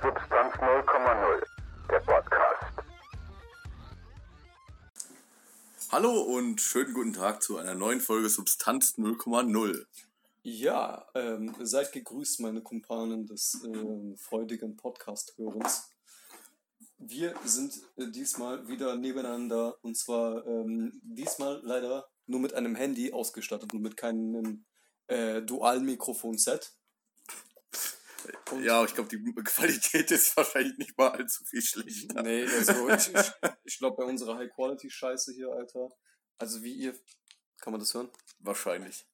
Substanz 0,0, der Podcast. Hallo und schönen guten Tag zu einer neuen Folge Substanz 0,0. Ja, ähm, seid gegrüßt, meine Kumpanen des ähm, freudigen Podcast-Hörens. Wir sind äh, diesmal wieder nebeneinander und zwar ähm, diesmal leider nur mit einem Handy ausgestattet und mit keinem äh, Dual-Mikrofon-Set. Und- Ja, ich glaube, die Qualität ist wahrscheinlich nicht mal allzu viel schlechter. Nee, also ich, ich, ich glaube bei unserer High-Quality-Scheiße hier, Alter. Also wie ihr. Kann man das hören? Wahrscheinlich.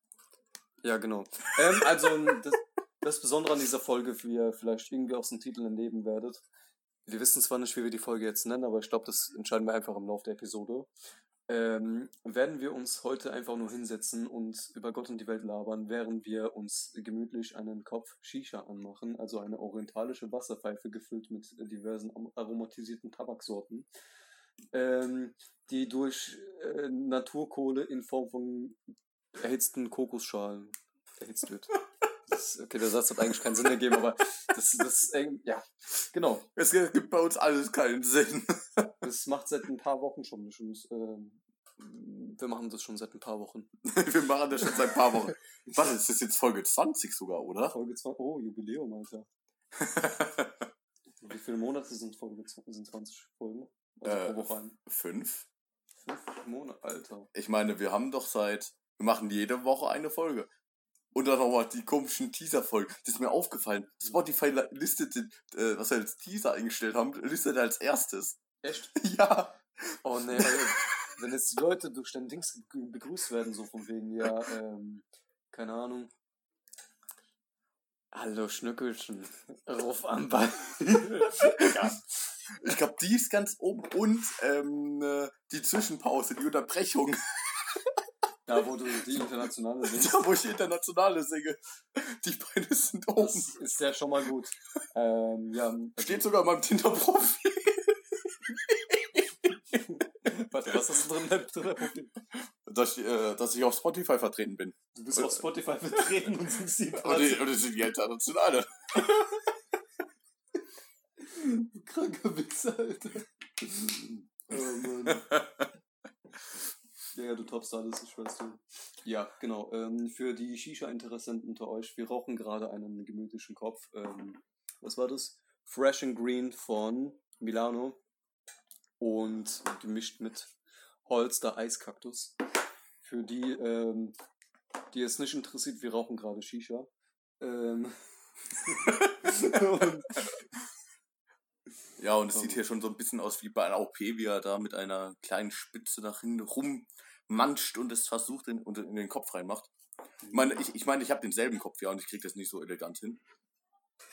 Ja, genau. Ähm, also das, das Besondere an dieser Folge, wie ihr vielleicht irgendwie aus dem Titel entnehmen werdet. Wir wissen zwar nicht, wie wir die Folge jetzt nennen, aber ich glaube, das entscheiden wir einfach im Laufe der Episode. Ähm, werden wir uns heute einfach nur hinsetzen und über Gott und die Welt labern, während wir uns gemütlich einen Kopf Shisha anmachen, also eine orientalische Wasserpfeife gefüllt mit diversen aromatisierten Tabaksorten, ähm, die durch äh, Naturkohle in Form von erhitzten Kokosschalen erhitzt wird. Das, okay, der Satz hat eigentlich keinen Sinn ergeben, aber das, das, äh, ja, genau. Es gibt bei uns alles keinen Sinn. Das macht seit ein paar Wochen schon. Und, ähm, wir machen das schon seit ein paar Wochen. Wir machen das schon seit ein paar Wochen. Was, ist das jetzt Folge 20 sogar, oder? Folge 2, oh, Jubiläum, Alter. Wie viele Monate sind Folge 2? Sind 20 Folgen? Also Äh, pro Woche ein. Fünf? Fünf Monate, Alter. Ich meine, wir haben doch seit, wir machen jede Woche eine Folge. Und dann nochmal die komischen Teaser-Folgen. Das ist mir aufgefallen. Spotify listet, den, äh, was wir als Teaser eingestellt haben, listet als erstes. Echt? Ja. Oh nee, wenn jetzt die Leute durch dein Dings begrü- begrüßt werden, so von wegen, ja, ähm, keine Ahnung. Hallo Schnückelchen, ruf am Ball. Ich glaube, die ist ganz oben und ähm, äh, die Zwischenpause, die Unterbrechung, Da, wo du die internationale singst, da wo ich internationale singe, die beiden sind oben. das ist ja schon mal gut. Ähm, ja, Steht sogar in meinem Tinder-Profil. Warte, was hast du drin? drin? Dass, ich, äh, dass ich auf Spotify vertreten bin. Du bist auf Spotify vertreten und singst die Und die, und die sind die internationale. Kranker Wichser, Alter. Oh Mann. Ja, ja, du toppst alles, ich weiß du. Ja, genau. Ähm, für die Shisha-Interessenten unter euch, wir rauchen gerade einen gemütlichen Kopf. Ähm, was war das? Fresh and Green von Milano. Und gemischt mit Holster Eiskaktus. Für die, ähm, die es nicht interessiert, wir rauchen gerade Shisha. Ähm, und Ja, und es sieht hier schon so ein bisschen aus wie bei einer OP, wie er da mit einer kleinen Spitze nach hinten rummanscht und es versucht in, und in den Kopf reinmacht. Ich meine, ich, ich, meine, ich habe denselben Kopf, ja, und ich krieg das nicht so elegant hin.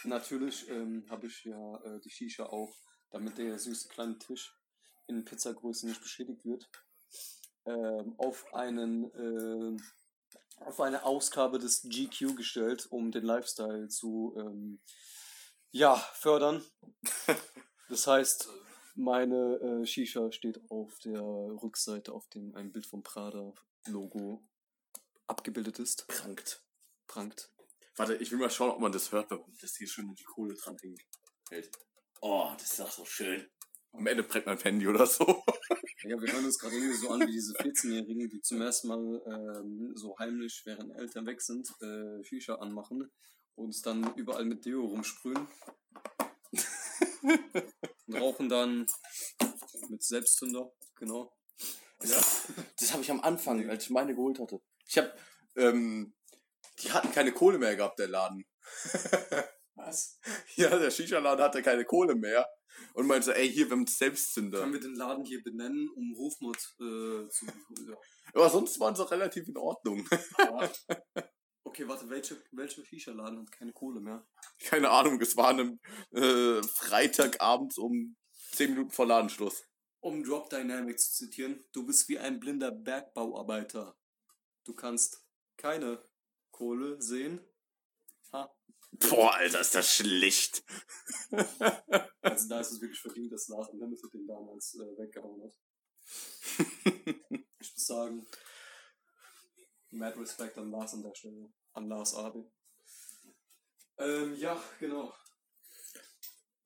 Natürlich ähm, habe ich ja äh, die Shisha auch, damit der süße kleine Tisch in Pizzagröße nicht beschädigt wird, ähm, auf einen äh, auf eine Ausgabe des GQ gestellt, um den Lifestyle zu ähm, ja fördern. Das heißt, meine äh, Shisha steht auf der Rückseite, auf dem ein Bild vom Prada Logo abgebildet ist. Prangt. Prangt. Warte, ich will mal schauen, ob man das hört, wenn das hier schön die Kohle dran hängt. hält. Oh, das ist doch so schön. Am Ende brennt mein Handy oder so. Ja, wir hören uns gerade irgendwie so an wie diese 14-Jährigen, die zum ersten Mal ähm, so heimlich, während Eltern weg sind, äh, Shisha anmachen und dann überall mit Deo rumsprühen. und rauchen dann mit Selbstzünder, genau. Ja. Das habe ich am Anfang, als ich meine geholt hatte. Ich habe, ähm, die hatten keine Kohle mehr gehabt, der Laden. Was? Ja, der Shisha-Laden hatte keine Kohle mehr. Und meinte, ey, hier, wir haben Selbstzünder. Können wir den Laden hier benennen, um Rufmord äh, zu... Ja. Aber sonst waren sie relativ in Ordnung. Okay, warte, welche, welche Shisha-Laden hat keine Kohle mehr? Keine Ahnung, es war an einem äh, Freitagabend um 10 Minuten vor Ladenschluss. Um Drop Dynamics zu zitieren, du bist wie ein blinder Bergbauarbeiter. Du kannst keine Kohle sehen. Ha. Boah, Alter, ist das schlicht. Also da ist es wirklich verdient, dass Lars Unlimited den damals äh, weggehauen hat. Ich muss sagen, mad Respect an Lars an der Stelle. An Lars Abi. Ähm, ja, genau.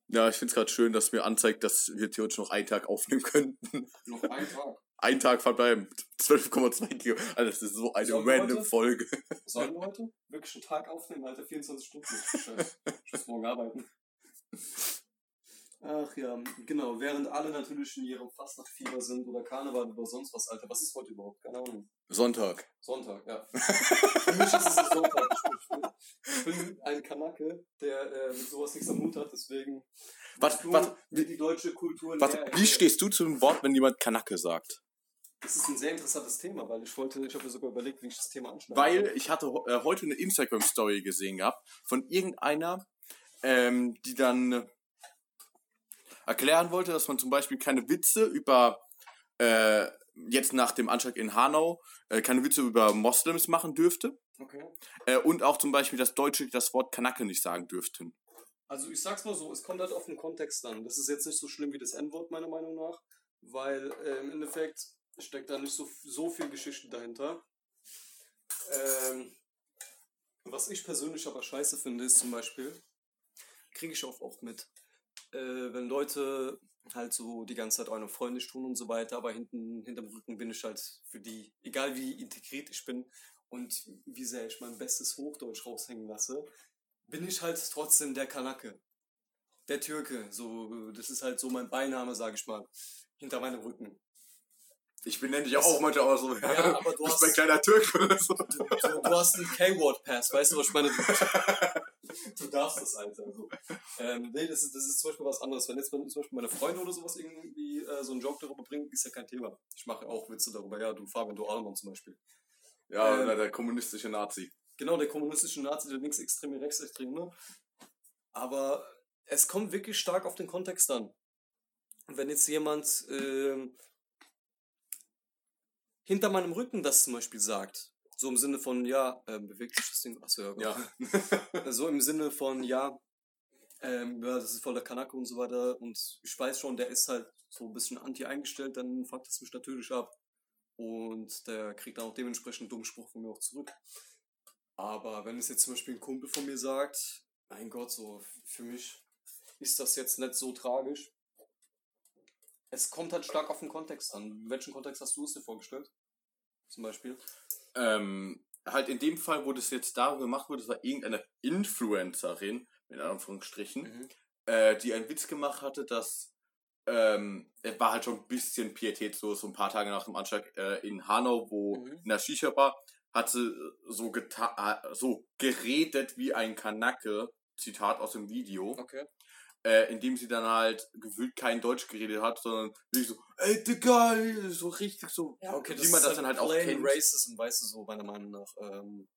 Ja, ich finde es gerade schön, dass mir anzeigt, dass wir theoretisch noch einen Tag aufnehmen könnten. Noch ein Tag. Ein Tag verbleiben. 12,2 Kilo. Alter, das ist so eine Sollen random? Folge. Sollen wir heute wirklich einen Tag aufnehmen, Alter? 24 Stunden. Scheiße. Ich muss morgen arbeiten. Ach ja, genau. Während alle natürlich in ihrem Fastnachtfieber sind oder Karneval oder sonst was, Alter. Was ist heute überhaupt? Keine Ahnung. Sonntag. Sonntag, ja. Für mich ist es ein Sonntag. Ich bin, ich bin ein Kanake, der äh, mit sowas nichts am Hut hat, deswegen. Was, was, wie die deutsche Kultur was, wie stehst du zu dem Wort, wenn jemand Kanake sagt? Das ist ein sehr interessantes Thema, weil ich wollte, ich habe mir sogar überlegt, wie ich das Thema anschneide. Weil ich hatte äh, heute eine Instagram-Story gesehen gehabt von irgendeiner, ähm, die dann erklären wollte, dass man zum Beispiel keine Witze über, äh, jetzt nach dem Anschlag in Hanau, äh, keine Witze über Moslems machen dürfte. Okay. Äh, und auch zum Beispiel, dass Deutsche das Wort Kanake nicht sagen dürften. Also ich sag's mal so, es kommt halt auf den Kontext an. Das ist jetzt nicht so schlimm wie das N-Wort, meiner Meinung nach, weil äh, im Endeffekt steckt da nicht so, so viel Geschichte dahinter. Ähm, was ich persönlich aber scheiße finde, ist zum Beispiel, kriege ich auch oft mit, äh, wenn Leute halt so die ganze Zeit eine freundlich tun und so weiter, aber hinten, hinterm Rücken bin ich halt für die, egal wie integriert ich bin und wie sehr ich mein bestes Hochdeutsch raushängen lasse, bin ich halt trotzdem der Kanake. Der Türke. So, das ist halt so mein Beiname, sag ich mal. Hinter meinem Rücken. Ich benenne dich auch manchmal auch so, Ja, aber du bist hast- mein kleiner Türke oder so. Du, du, du hast einen K-Word-Pass, weißt du, was ich meine? Du, du darfst das, Alter. Also, ähm, nee, das ist, das ist zum Beispiel was anderes. Wenn jetzt zum Beispiel meine Freunde oder sowas irgendwie äh, so einen Joke darüber bringen, ist ja kein Thema. Ich mache auch Witze darüber. Ja, du Fabian, du Alman zum Beispiel. Ja, Ähm, der kommunistische Nazi. Genau, der kommunistische Nazi, der linksextreme, rechtsextreme. Aber es kommt wirklich stark auf den Kontext an. Wenn jetzt jemand ähm, hinter meinem Rücken das zum Beispiel sagt, so im Sinne von, ja, ähm, bewegt sich das Ding, achso, ja, Ja. so im Sinne von, ja, ähm, ja, das ist voller Kanake und so weiter und ich weiß schon, der ist halt so ein bisschen anti eingestellt, dann fuckt das mich natürlich ab. Und der kriegt dann auch dementsprechend einen dummen Spruch von mir auch zurück. Aber wenn es jetzt zum Beispiel ein Kumpel von mir sagt, mein Gott, so für mich ist das jetzt nicht so tragisch. Es kommt halt stark auf den Kontext an. In welchem Kontext hast du es dir vorgestellt? Zum Beispiel. Ähm, halt in dem Fall, wo das jetzt darüber gemacht wurde, das war irgendeine Influencerin, in Anführungsstrichen, Mhm. äh, die einen Witz gemacht hatte, dass ähm, es war halt schon ein bisschen pietätslos, so ein paar Tage nach dem Anschlag äh, in Hanau, wo Mhm. in der Shisha-Bar hat sie so, geta äh, so geredet wie ein Kanake, Zitat aus dem Video, Okay. Äh, indem sie dann halt gefühlt kein Deutsch geredet hat, sondern wirklich so, ey Digga, so richtig so, Ja, okay, wie man das dann halt auch kennt. Racism, weißt du so, meiner Meinung nach. Ähm,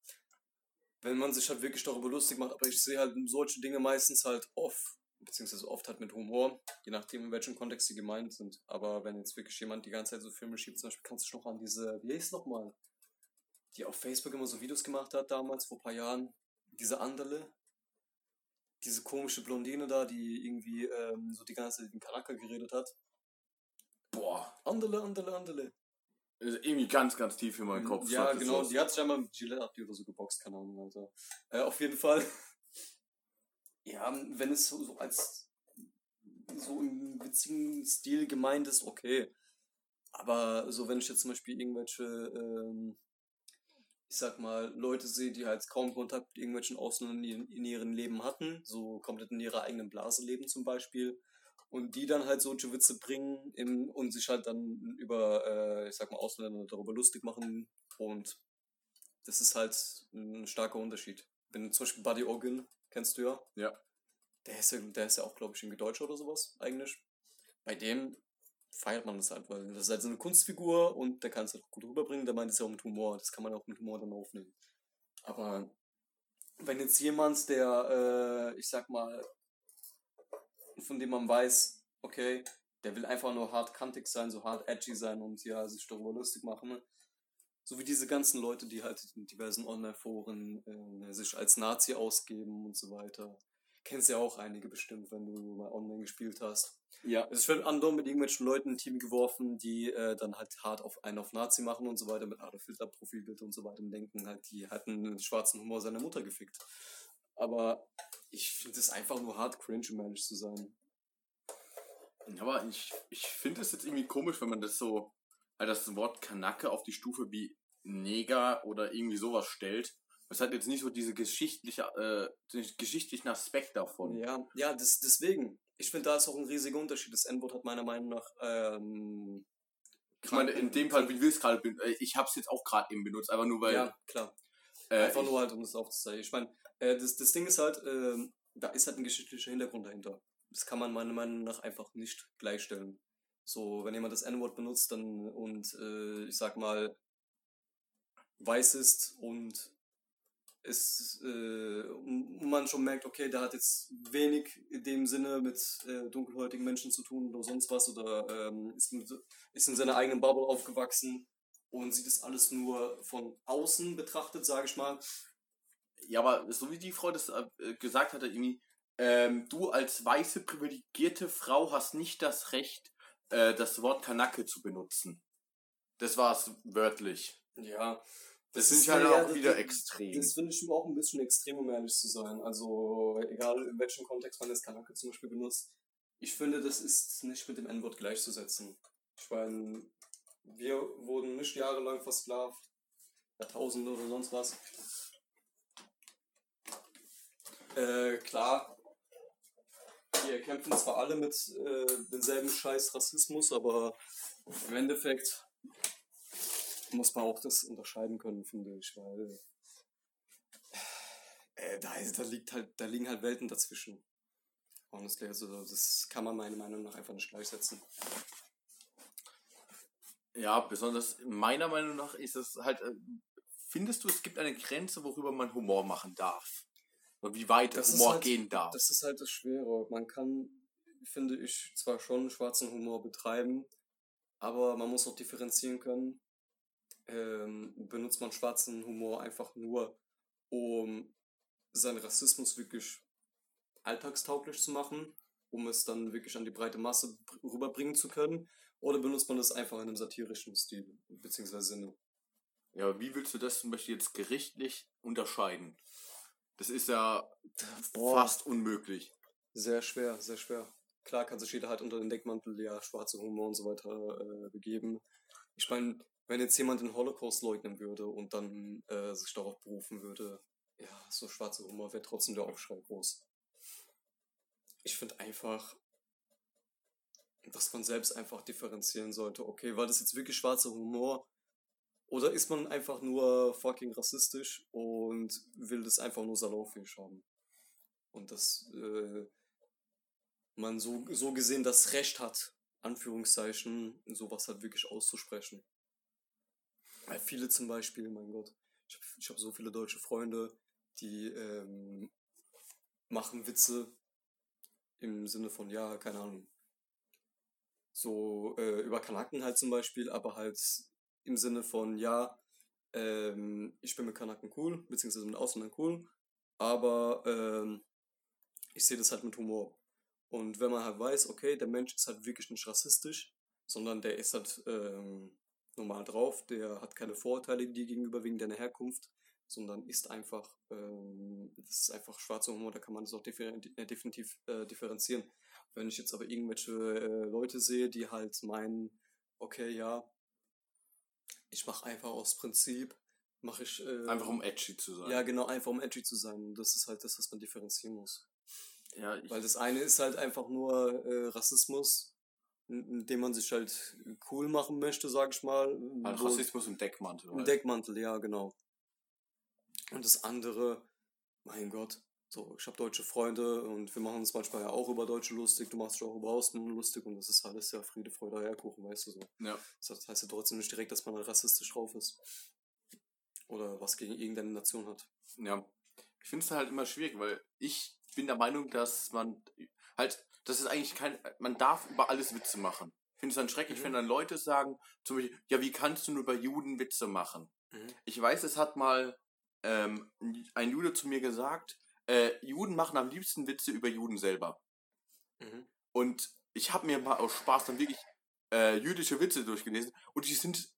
wenn man sich halt wirklich darüber lustig macht, aber ich sehe halt solche Dinge meistens halt oft, beziehungsweise oft halt mit Humor, je nachdem, in welchem Kontext sie gemeint sind. Aber wenn jetzt wirklich jemand die ganze Zeit so Filme schiebt, zum Beispiel kannst du dich noch an diese, wie hieß nochmal, die auf Facebook immer so Videos gemacht hat damals, vor ein paar Jahren, diese Anderle, diese komische Blondine da, die irgendwie ähm, so die ganze Zeit in Kanaka geredet hat. Boah, Anderle, Anderle, Anderle. ist irgendwie ganz, ganz tief in meinen Kopf. Ja, genau. Die hat sich einmal mit Gillette Abdi oder so geboxt, keine Ahnung, Alter. Äh, auf jeden Fall. Ja, wenn es so, so als so im witzigen Stil gemeint ist, okay. Aber so, wenn ich jetzt zum Beispiel irgendwelche, ähm, ich sag mal, Leute sehe, die halt kaum Kontakt mit irgendwelchen Ausländern in, in ihrem Leben hatten, so komplett in ihrer eigenen Blase leben zum Beispiel, und die dann halt solche Witze bringen im, und sich halt dann über, äh, ich sag mal, Ausländer darüber lustig machen und das ist halt ein starker Unterschied. Wenn zum Beispiel Buddy Organ, kennst du ja? Ja. Der ist ja, der ist ja auch, glaube ich, irgendwie Deutscher oder sowas, eigentlich. Bei dem feiert man das halt, weil das ist halt so eine Kunstfigur und der kann es halt gut rüberbringen, der meint es ja auch mit Humor, das kann man auch mit Humor dann aufnehmen. Aber wenn jetzt jemand, der, äh, ich sag mal, von dem man weiß, okay, der will einfach nur hart kantig sein, so hart edgy sein und ja, sich darüber lustig machen. ne? So wie diese ganzen Leute, die halt in diversen Online-Foren äh, sich als Nazi ausgeben und so weiter. Kennst ja auch einige bestimmt, wenn du mal online gespielt hast. Ja. Ich werde andauernd mit irgendwelchen Leuten in ein Team geworfen, die äh, dann halt hart auf einen auf Nazi machen und so weiter, mit Adolf Hitler Profilbild und so weiter und denken halt, die hatten einen schwarzen Humor seiner Mutter gefickt. Aber Ich finde es einfach nur hart cringe, um ehrlich zu sein. Aber ich, ich finde es jetzt irgendwie komisch, wenn man das so, also das Wort Kanake auf die Stufe wie Neger oder irgendwie sowas stellt. Das hat jetzt nicht so diese geschichtliche, äh, den geschichtlichen Aspekt davon. Ja, ja, das, deswegen. Ich finde, da ist auch ein riesiger Unterschied. Das N-Wort hat meiner Meinung nach, ähm, Ich meine, in dem Fall, wie wir es gerade, ben- äh, ich habe es jetzt auch gerade eben benutzt, aber nur weil. ja, klar. äh, Einfach nur halt, um das aufzuzeigen. Ich meine, äh, das, das Ding ist halt, ähm, da ist halt ein geschichtlicher Hintergrund dahinter. Das kann man meiner Meinung nach einfach nicht gleichstellen. So, wenn jemand das N-Wort benutzt dann und äh, ich sag mal weiß ist und es äh, man schon merkt, okay, der hat jetzt wenig in dem Sinne mit äh, dunkelhäutigen Menschen zu tun oder sonst was oder ähm, ist, mit, ist in seiner eigenen Bubble aufgewachsen und sieht es alles nur von außen betrachtet, sage ich mal. ja, aber so wie die Frau das äh, gesagt hatte, irgendwie, ähm, du als weiße privilegierte Frau hast nicht das Recht, äh, das Wort Kanake zu benutzen. Das war es wörtlich. Ja. Das, Das sind halt ja- auch wieder das- extrem. Das finde ich auch ein bisschen extrem, um ehrlich zu sein. Also, egal in welchem Kontext man das Kanake zum Beispiel benutzt. Ich finde, das ist nicht mit dem N-Wort gleichzusetzen. Ich meine, wir wurden nicht jahrelang versklavt. Jahrtausende oder sonst was. Äh, klar. Wir kämpfen zwar alle mit äh, denselben Scheiß Rassismus, aber im Endeffekt muss man auch das unterscheiden können, finde ich, weil äh, da, ist, da, liegt halt, da liegen halt Welten dazwischen. Honestly, also das kann man meiner Meinung nach einfach nicht gleichsetzen. Ja, besonders meiner Meinung nach ist es halt, äh, findest du, es gibt eine Grenze, worüber man Humor machen darf? Oder wie weit Das Humor halt- gehen darf? Das ist halt das Schwere. Man kann, finde ich, zwar schon schwarzen Humor betreiben, aber man muss auch differenzieren können. Ähm, benutzt man schwarzen Humor einfach nur, um seinen Rassismus wirklich alltagstauglich zu machen, um es dann wirklich an die breite Masse br- rüberbringen zu können, oder benutzt man das einfach in einem satirischen Stil, beziehungsweise Sinne. Ja, wie willst du das zum Beispiel jetzt gerichtlich unterscheiden? Das ist ja Boah. fast unmöglich. Sehr schwer, sehr schwer. Klar kann sich jeder halt unter den Deckmantel, ja, schwarze Humor und so weiter äh, begeben. Ich meine, wenn jetzt jemand den Holocaust leugnen würde und dann äh, sich darauf berufen würde, ja, so schwarzer Humor wäre trotzdem der Aufschrei groß. Ich finde einfach, dass man selbst einfach differenzieren sollte. Okay, war das jetzt wirklich schwarzer Humor? Oder ist man einfach nur fucking rassistisch und will das einfach nur salonfähig haben? Und dass äh, man so, so gesehen das Recht hat, Anführungszeichen, sowas halt wirklich auszusprechen. Viele zum Beispiel, mein Gott, ich habe hab so viele deutsche Freunde, die ähm, machen Witze im Sinne von, ja, keine Ahnung, so äh, über Kanaken halt zum Beispiel, aber halt im Sinne von, ja, ähm, ich bin mit Kanaken cool, beziehungsweise mit Ausländern cool, aber ähm, ich sehe das halt mit Humor. Und wenn man halt weiß, okay, der Mensch ist halt wirklich nicht rassistisch, sondern der ist halt ähm, normal drauf, der hat keine Vorurteile dir gegenüber wegen deiner Herkunft, sondern ist einfach, ähm, das ist einfach schwarzer Humor, da kann man das auch differ äh, definitiv äh, differenzieren. Wenn ich jetzt aber irgendwelche äh, Leute sehe, die halt meinen, okay, ja, ich mache einfach aus Prinzip, mache ich... Äh, Einfach um edgy zu sein. Ja, genau, einfach um edgy zu sein. Das ist halt das, was man differenzieren muss. ja Weil das eine ist halt einfach nur äh, Rassismus, in- indem man sich halt cool machen möchte, sag ich mal. wo- Rassismus im Deckmantel. Im. Deckmantel, ja, genau. Und das andere, mein Gott, so, ich habe deutsche Freunde und wir machen uns manchmal ja auch über Deutsche lustig, du machst dich auch über Ausländer lustig und das ist alles ja Friede, Freude, Eierkuchen, weißt du so. ja. Das heißt ja trotzdem nicht direkt, dass man rassistisch drauf ist. Oder was gegen irgendeine Nation hat. Ja, ich finde es halt immer schwierig, weil ich bin der Meinung, dass man halt, das ist eigentlich kein, man darf über alles Witze machen. Ich finde es dann schrecklich, Mhm. wenn dann Leute sagen, zum Beispiel, ja, wie kannst du nur über Juden Witze machen? Mhm. Ich weiß, es hat mal ähm, ein Jude zu mir gesagt, äh, Juden machen am liebsten Witze über Juden selber. Mhm. Und ich habe mir mal aus Spaß dann wirklich äh, jüdische Witze durchgelesen und die sind,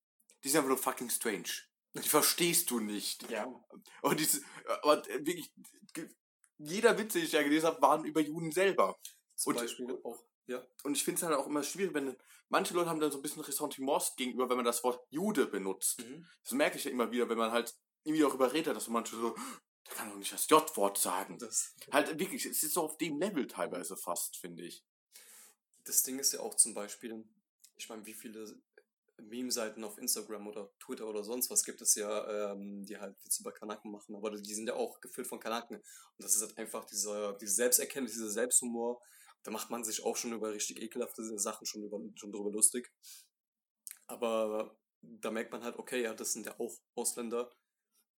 die sind einfach nur fucking strange. Die verstehst du nicht. Ja. Und diese, aber wirklich, ge- jeder Witz, den ich ja gelesen habe, waren über Juden selber. Zum Und- Beispiel auch, ja. Und ich finde es dann auch immer schwierig, wenn manche Leute haben dann so ein bisschen Ressentiments gegenüber, wenn man das Wort Jude benutzt. Mhm. Das merke ich ja immer wieder, wenn man halt irgendwie darüber redet, dass manche so, der kann doch nicht das J-Wort sagen. Das, Halt wirklich, es ist so auf dem Level teilweise fast, finde ich. das Ding ist ja auch zum Beispiel, ich meine, wie viele Meme-Seiten auf Instagram oder Twitter oder sonst was gibt es ja, ähm, die halt Witze über Kanaken machen, aber die sind ja auch gefüllt von Kanaken. Und das ist halt einfach dieser, diese Selbsterkenntnis, dieser Selbsthumor. Da macht man sich auch schon über richtig ekelhafte Sachen schon, über, schon drüber lustig. Aber da merkt man halt, okay, ja, das sind ja auch Ausländer.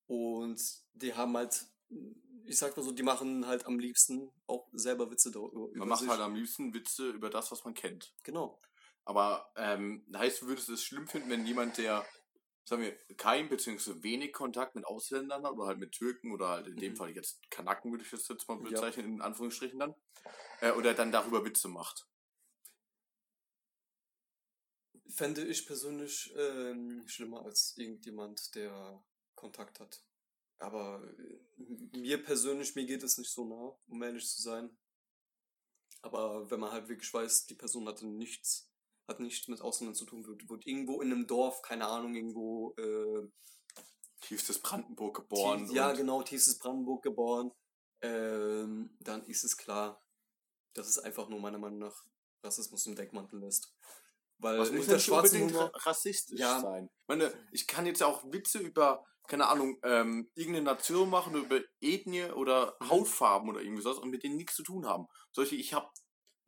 Und die haben halt, ich sag mal so, die machen halt am liebsten auch selber Witze darüber. Man macht halt am liebsten Witze über das, was man kennt. Genau. Aber ähm, heißt, du würdest es schlimm finden, wenn jemand, der, sagen wir, kein bzw. wenig Kontakt mit Ausländern hat oder halt mit Türken oder halt in dem Mhm. Fall jetzt Kanaken würde ich das jetzt mal Ja. bezeichnen, in Anführungsstrichen dann, äh, oder dann darüber Witze macht. Fände ich persönlich ähm, schlimmer als irgendjemand, der Kontakt hat. Aber äh, mir persönlich, mir geht es nicht so nah, um ehrlich zu sein. Aber wenn man halt wirklich weiß, die Person hatte nichts, hat nichts mit Ausländern zu tun, wird, wird irgendwo in einem Dorf, keine Ahnung, irgendwo äh, Tiefstes Brandenburg geboren. Tief, ja, genau, tiefstes Brandenburg geboren. Ähm, dann ist es klar, dass es einfach nur meiner Meinung nach Rassismus im Deckmantel lässt. Weil Was muss schwarzen unbedingt Humor, ra- rassistisch Ja. sein? Ich meine, ich kann jetzt ja auch Witze über, keine Ahnung, ähm, irgendeine Nation machen, über Ethnie oder Mhm. Hautfarben oder irgendwie sowas und mit denen nichts zu tun haben. Solche, ich habe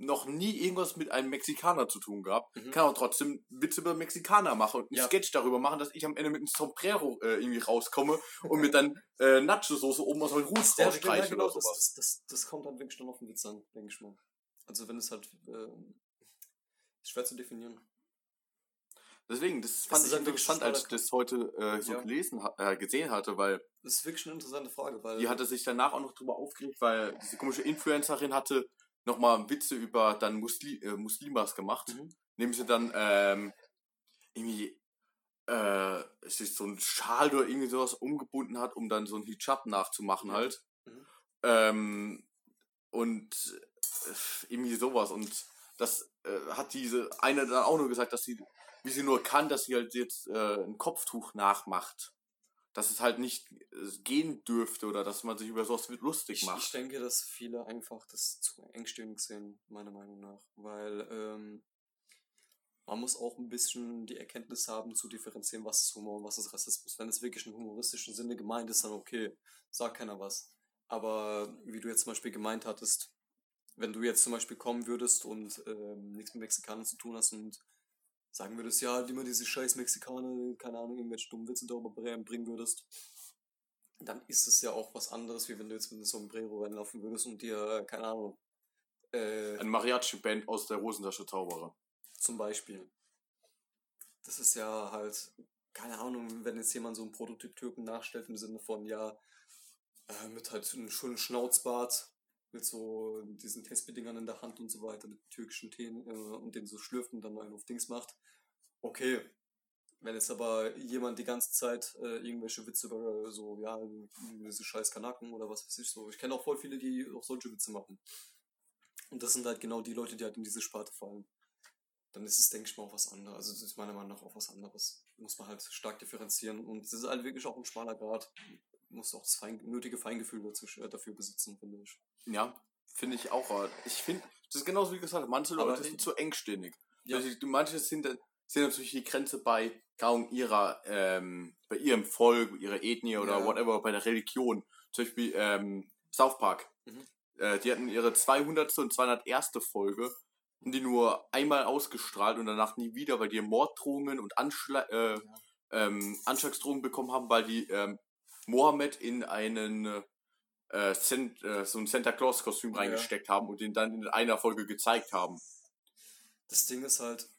noch nie irgendwas mit einem Mexikaner zu tun gehabt, Mhm. kann auch trotzdem Witze über Mexikaner machen und einen Ja. Sketch darüber machen, dass ich am Ende mit einem Sombrero äh, irgendwie rauskomme und mit dann äh, Nacho-Soße oben aus meinem Hut rausstreiche genau, oder das, sowas. das, das, das kommt dann wirklich dann auf den Witz an, denke ich mal. Also wenn es halt ist schwer zu definieren. Deswegen, das fand ist ich halt wirklich interessant, als ich das heute äh, so Ja. gelesen, äh, gesehen hatte, weil Das ist wirklich eine interessante Frage, weil Die hatte sich danach auch noch drüber aufgeregt, weil diese komische Influencerin hatte nochmal Witze über dann Musli äh, Muslimas gemacht. Mhm. Indem sie dann ähm, irgendwie äh, es ist so ein Schal oder irgendwie sowas umgebunden hat, um dann so ein Hijab nachzumachen Ja. halt. Mhm. Ähm, und äh, irgendwie sowas. Und das äh, hat diese eine dann auch nur gesagt, dass sie, wie sie nur kann, dass sie halt jetzt äh, ein Kopftuch nachmacht. Dass es halt nicht äh, gehen dürfte oder dass man sich über sowas lustig ich, ich macht. denke, dass viele einfach das zu engstirnig sehen, meiner Meinung nach. Weil ähm, man muss auch ein bisschen die Erkenntnis haben, zu differenzieren, was ist Humor und was ist Rassismus. Wenn es wirklich im humoristischen Sinne gemeint ist, dann okay, sagt keiner was. Aber wie du jetzt zum Beispiel gemeint hattest, wenn du jetzt zum Beispiel kommen würdest und ähm, nichts mit Mexikanern zu tun hast und sagen würdest, ja, halt immer diese scheiß Mexikaner, keine Ahnung, irgendwelche dummen Witze darüber bringen bringen würdest, dann ist es ja auch was anderes, wie wenn du jetzt mit einem Sombrero reinlaufen würdest und dir, keine Ahnung, äh, Eine Mariachi-Band aus der Hosentasche Zauberer. zum Beispiel. Das ist ja halt, keine Ahnung, wenn jetzt jemand so einen Prototyp Türken nachstellt im Sinne von, ja, äh, mit halt einem schönen Schnauzbart, mit so diesen Testbedingern in der Hand und so weiter, mit türkischen Teen äh, und den so schlürft und dann einen auf Dings macht. Okay. Wenn jetzt aber jemand die ganze Zeit äh, irgendwelche Witze über so, ja, diese scheiß Kanaken oder was weiß ich so. Ich kenne auch voll viele, die auch solche Witze machen. Und das sind halt genau die Leute, die halt in diese Sparte fallen dann ist es, denke ich mal, auch was anderes. Also das ist meiner Meinung nach auch was anderes. Muss man halt stark differenzieren. Und es ist halt wirklich auch ein schmaler Grad. Muss auch das fein, nötige Feingefühl dazu, äh, dafür besitzen, finde ich. Ja, finde ich auch. Ich finde, das ist genauso wie gesagt, manche Leute sind zu engstirnig. Ja. Also, manche sind, sind natürlich die Grenze bei Kaum ihrer, ähm, bei ihrem Volk, ihrer Ethnie oder Ja. whatever, bei der Religion. Zum Beispiel ähm, South Park. Mhm. Äh, die hatten ihre 200. und 201. Folge und die nur einmal ausgestrahlt und danach nie wieder, weil die Morddrohungen und Anschla äh, ähm, Anschlagsdrohungen bekommen haben, weil die ähm, Mohammed in einen äh, Cent, äh, so ein Santa Claus Kostüm Ja. reingesteckt haben und den dann in einer Folge gezeigt haben. Das Ding ist halt,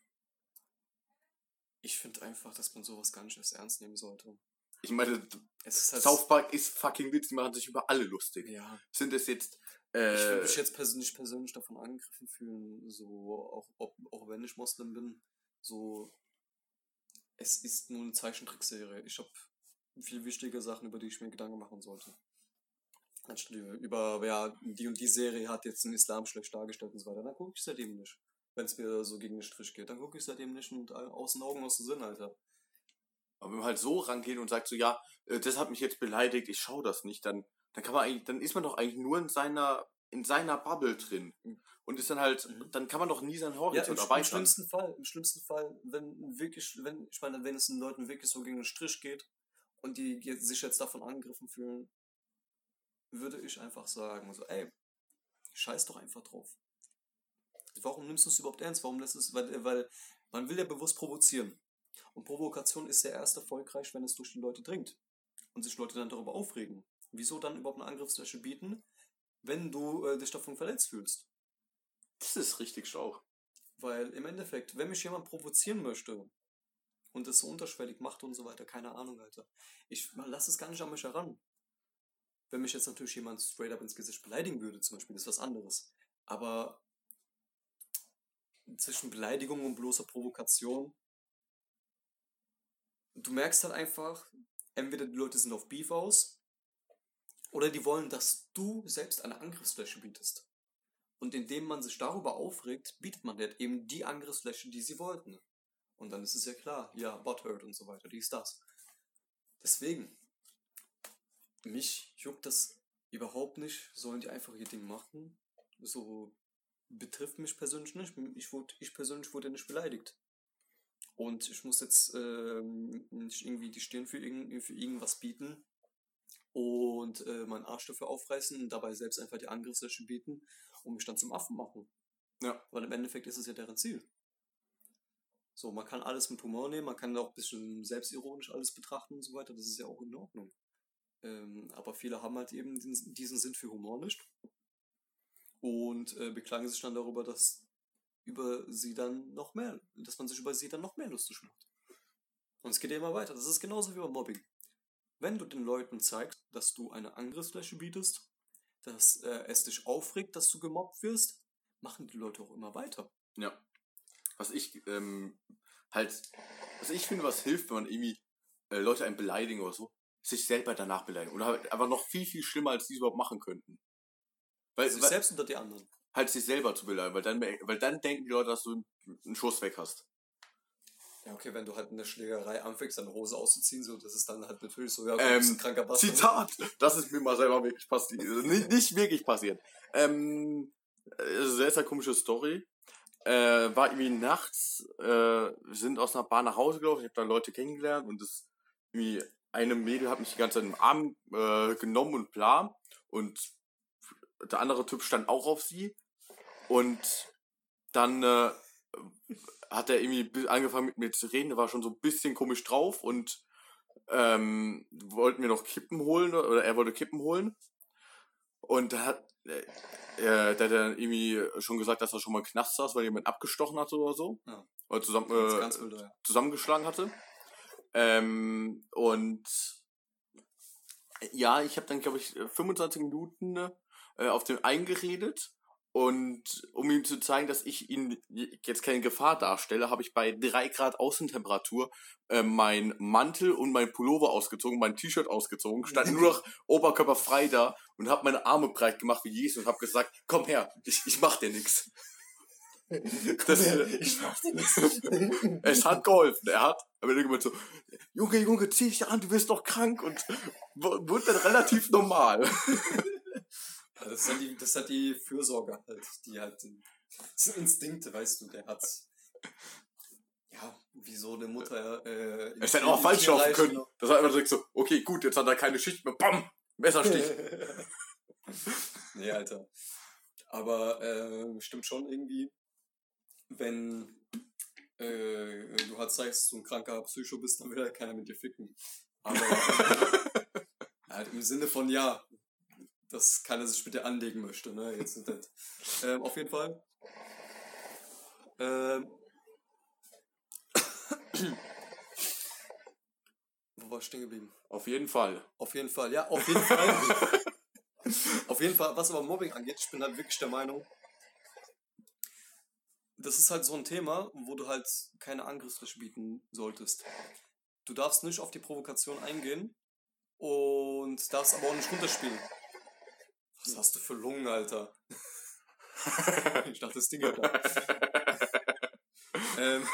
ich finde einfach, dass man sowas gar nicht erst ernst nehmen sollte. Ich meine, Es ist halt. South Park ist fucking witzig, die machen sich über alle lustig. ja. Sind es jetzt Ich würde äh, mich jetzt persönlich, persönlich davon angegriffen fühlen, so auch, ob, auch wenn ich Moslem bin, so es ist nur eine Zeichentrickserie. Ich habe viel wichtige Sachen, über die ich mir Gedanken machen sollte. Anstatt über, über, ja, die und die Serie hat jetzt den Islam schlecht dargestellt und so weiter, dann gucke ich seitdem nicht. Wenn es mir so gegen den Strich geht, dann gucke ich seitdem nicht und äh, aus den Augen, aus dem Sinn, Alter. Aber wenn man halt so rangeht und sagt so, ja, äh, das hat mich jetzt beleidigt, ich schaue das nicht, dann, dann kann man eigentlich, dann ist man doch eigentlich nur in seiner, in seiner Bubble drin. Und ist dann halt, Mhm. dann kann man doch nie seinen Ja, Horizont im, im erweitern. schlimmsten Fall, im schlimmsten Fall, wenn wirklich, wenn, ich meine, wenn es den Leuten wirklich so gegen den Strich geht und die sich jetzt davon angegriffen fühlen, würde ich einfach sagen, so, ey, scheiß doch einfach drauf. Warum nimmst du es überhaupt ernst? Warum lässt es, weil, weil man will ja bewusst provozieren. Und Provokation ist ja erst erfolgreich, wenn es durch die Leute dringt. Und sich Leute dann darüber aufregen. Wieso dann überhaupt eine Angriffsfläche bieten, wenn du äh, dich davon verletzt fühlst? Das ist richtig schlau. Weil im Endeffekt, wenn mich jemand provozieren möchte und es so unterschwellig macht und so weiter, keine Ahnung, Alter. Ich lasse es gar nicht an mich heran. Wenn mich jetzt natürlich jemand straight up ins Gesicht beleidigen würde, zum Beispiel, ist was anderes. Aber zwischen Beleidigung und bloßer Provokation, du merkst halt einfach, entweder die Leute sind auf Beef aus oder die wollen, dass du selbst eine Angriffsfläche bietest. Und indem man sich darüber aufregt, bietet man halt eben die Angriffsfläche, die sie wollten. Und dann ist es ja klar, ja, Butthurt und so weiter, dies, das. Deswegen, mich juckt das überhaupt nicht, sollen die einfach ihr Ding machen. So betrifft mich persönlich nicht. Ich, wurde, ich persönlich wurde nicht beleidigt. Und ich muss jetzt ähm, nicht irgendwie die Stirn für, irgend, für irgendwas bieten und äh, meinen Arsch dafür aufreißen und dabei selbst einfach die Angriffsfläche bieten und mich dann zum Affen machen. Ja. Weil im Endeffekt ist es ja deren Ziel. So, man kann alles mit Humor nehmen, man kann auch ein bisschen selbstironisch alles betrachten und so weiter, das ist ja auch in Ordnung. Ähm, aber viele haben halt eben diesen, diesen Sinn für Humor nicht und äh, beklagen sich dann darüber, dass über sie dann noch mehr, dass man sich über sie dann noch mehr lustig macht. Und es geht ja immer weiter. Das ist genauso wie beim Mobbing. Wenn du den Leuten zeigst, dass du eine Angriffsfläche bietest, dass äh, es dich aufregt, dass du gemobbt wirst, machen die Leute auch immer weiter. Ja. Was ich ähm, halt, was ich finde, was hilft, wenn man irgendwie äh, Leute einen beleidigen oder so, sich selber danach beleidigen. Oder halt aber noch viel, viel schlimmer, als die es überhaupt machen könnten. Weil, Sich weil selbst unter die anderen. halt sich selber zu beleidigen, weil dann, weil dann denken die Leute, dass du einen Schuss weg hast. Ja, okay, wenn du halt in der Schlägerei anfängst, deine Hose auszuziehen, so, das ist dann halt natürlich so, ja, Ähm, ein kranker Bastard. Zitat! Das ist mir mal selber wirklich passiert. Also Nicht, nicht wirklich passiert. Ähm, äh, sehr, sehr komische Story. Äh, war irgendwie nachts, äh, sind aus einer Bahn nach Hause gelaufen, ich habe da Leute kennengelernt und das irgendwie eine Mädel hat mich die ganze Zeit im Arm äh, genommen und bla. Und der andere Typ stand auch auf sie. Und dann äh, hat er irgendwie angefangen mit mir zu reden, der war schon so ein bisschen komisch drauf und ähm, wollten wir noch Kippen holen oder er wollte Kippen holen. Und da hat äh, äh, der hat dann irgendwie schon gesagt, dass er schon mal im Knast saß, weil jemand abgestochen hatte oder so. Ja. Oder zusammen, äh, wild, zusammengeschlagen hatte. Ähm, und ja, ich habe dann, glaube ich, 25 Minuten äh, auf den eingeredet. Und um ihm zu zeigen, dass ich ihn jetzt keine Gefahr darstelle, habe ich bei drei Grad Außentemperatur äh, mein Mantel und mein Pullover ausgezogen, mein T-Shirt ausgezogen, stand nur noch oberkörperfrei da und habe meine Arme breit gemacht wie Jesus und habe gesagt, komm her, ich, ich mach dir nix. Das, ich mach dir nichts. es hat geholfen. Er hat aber irgendwann so, Junge, Junge, zieh dich an, du wirst doch krank und wurde dann relativ normal. Ja, das, halt die, das halt die Fürsorge halt, die halt, das sind Instinkte, weißt du, der hat, ja, wie so eine Mutter, äh, Es hätte auch falsch laufen können. genau. Das war einfach direkt so, okay, gut, jetzt hat er keine Schicht mehr, bam, Messerstich. nee, Alter. Aber äh, stimmt schon irgendwie, wenn äh, du halt zeigst, dass du ein kranker Psycho bist, dann will halt keiner mit dir ficken. Aber halt im Sinne von ja, dass keiner sich mit dir anlegen möchte, ne? Jetzt nicht. das. Ähm, auf jeden Fall. Ähm, Wo war ich stehen geblieben? Auf jeden Fall. Auf jeden Fall, ja, auf jeden Fall. auf jeden Fall, was aber Mobbing angeht, ich bin halt wirklich der Meinung, das ist halt so ein Thema, wo du halt keine Angriffsfläche bieten solltest. Du darfst nicht auf die Provokation eingehen und darfst aber auch nicht runterspielen. Was hast du für Lungen, Alter? ich dachte, das Ding hat ähm,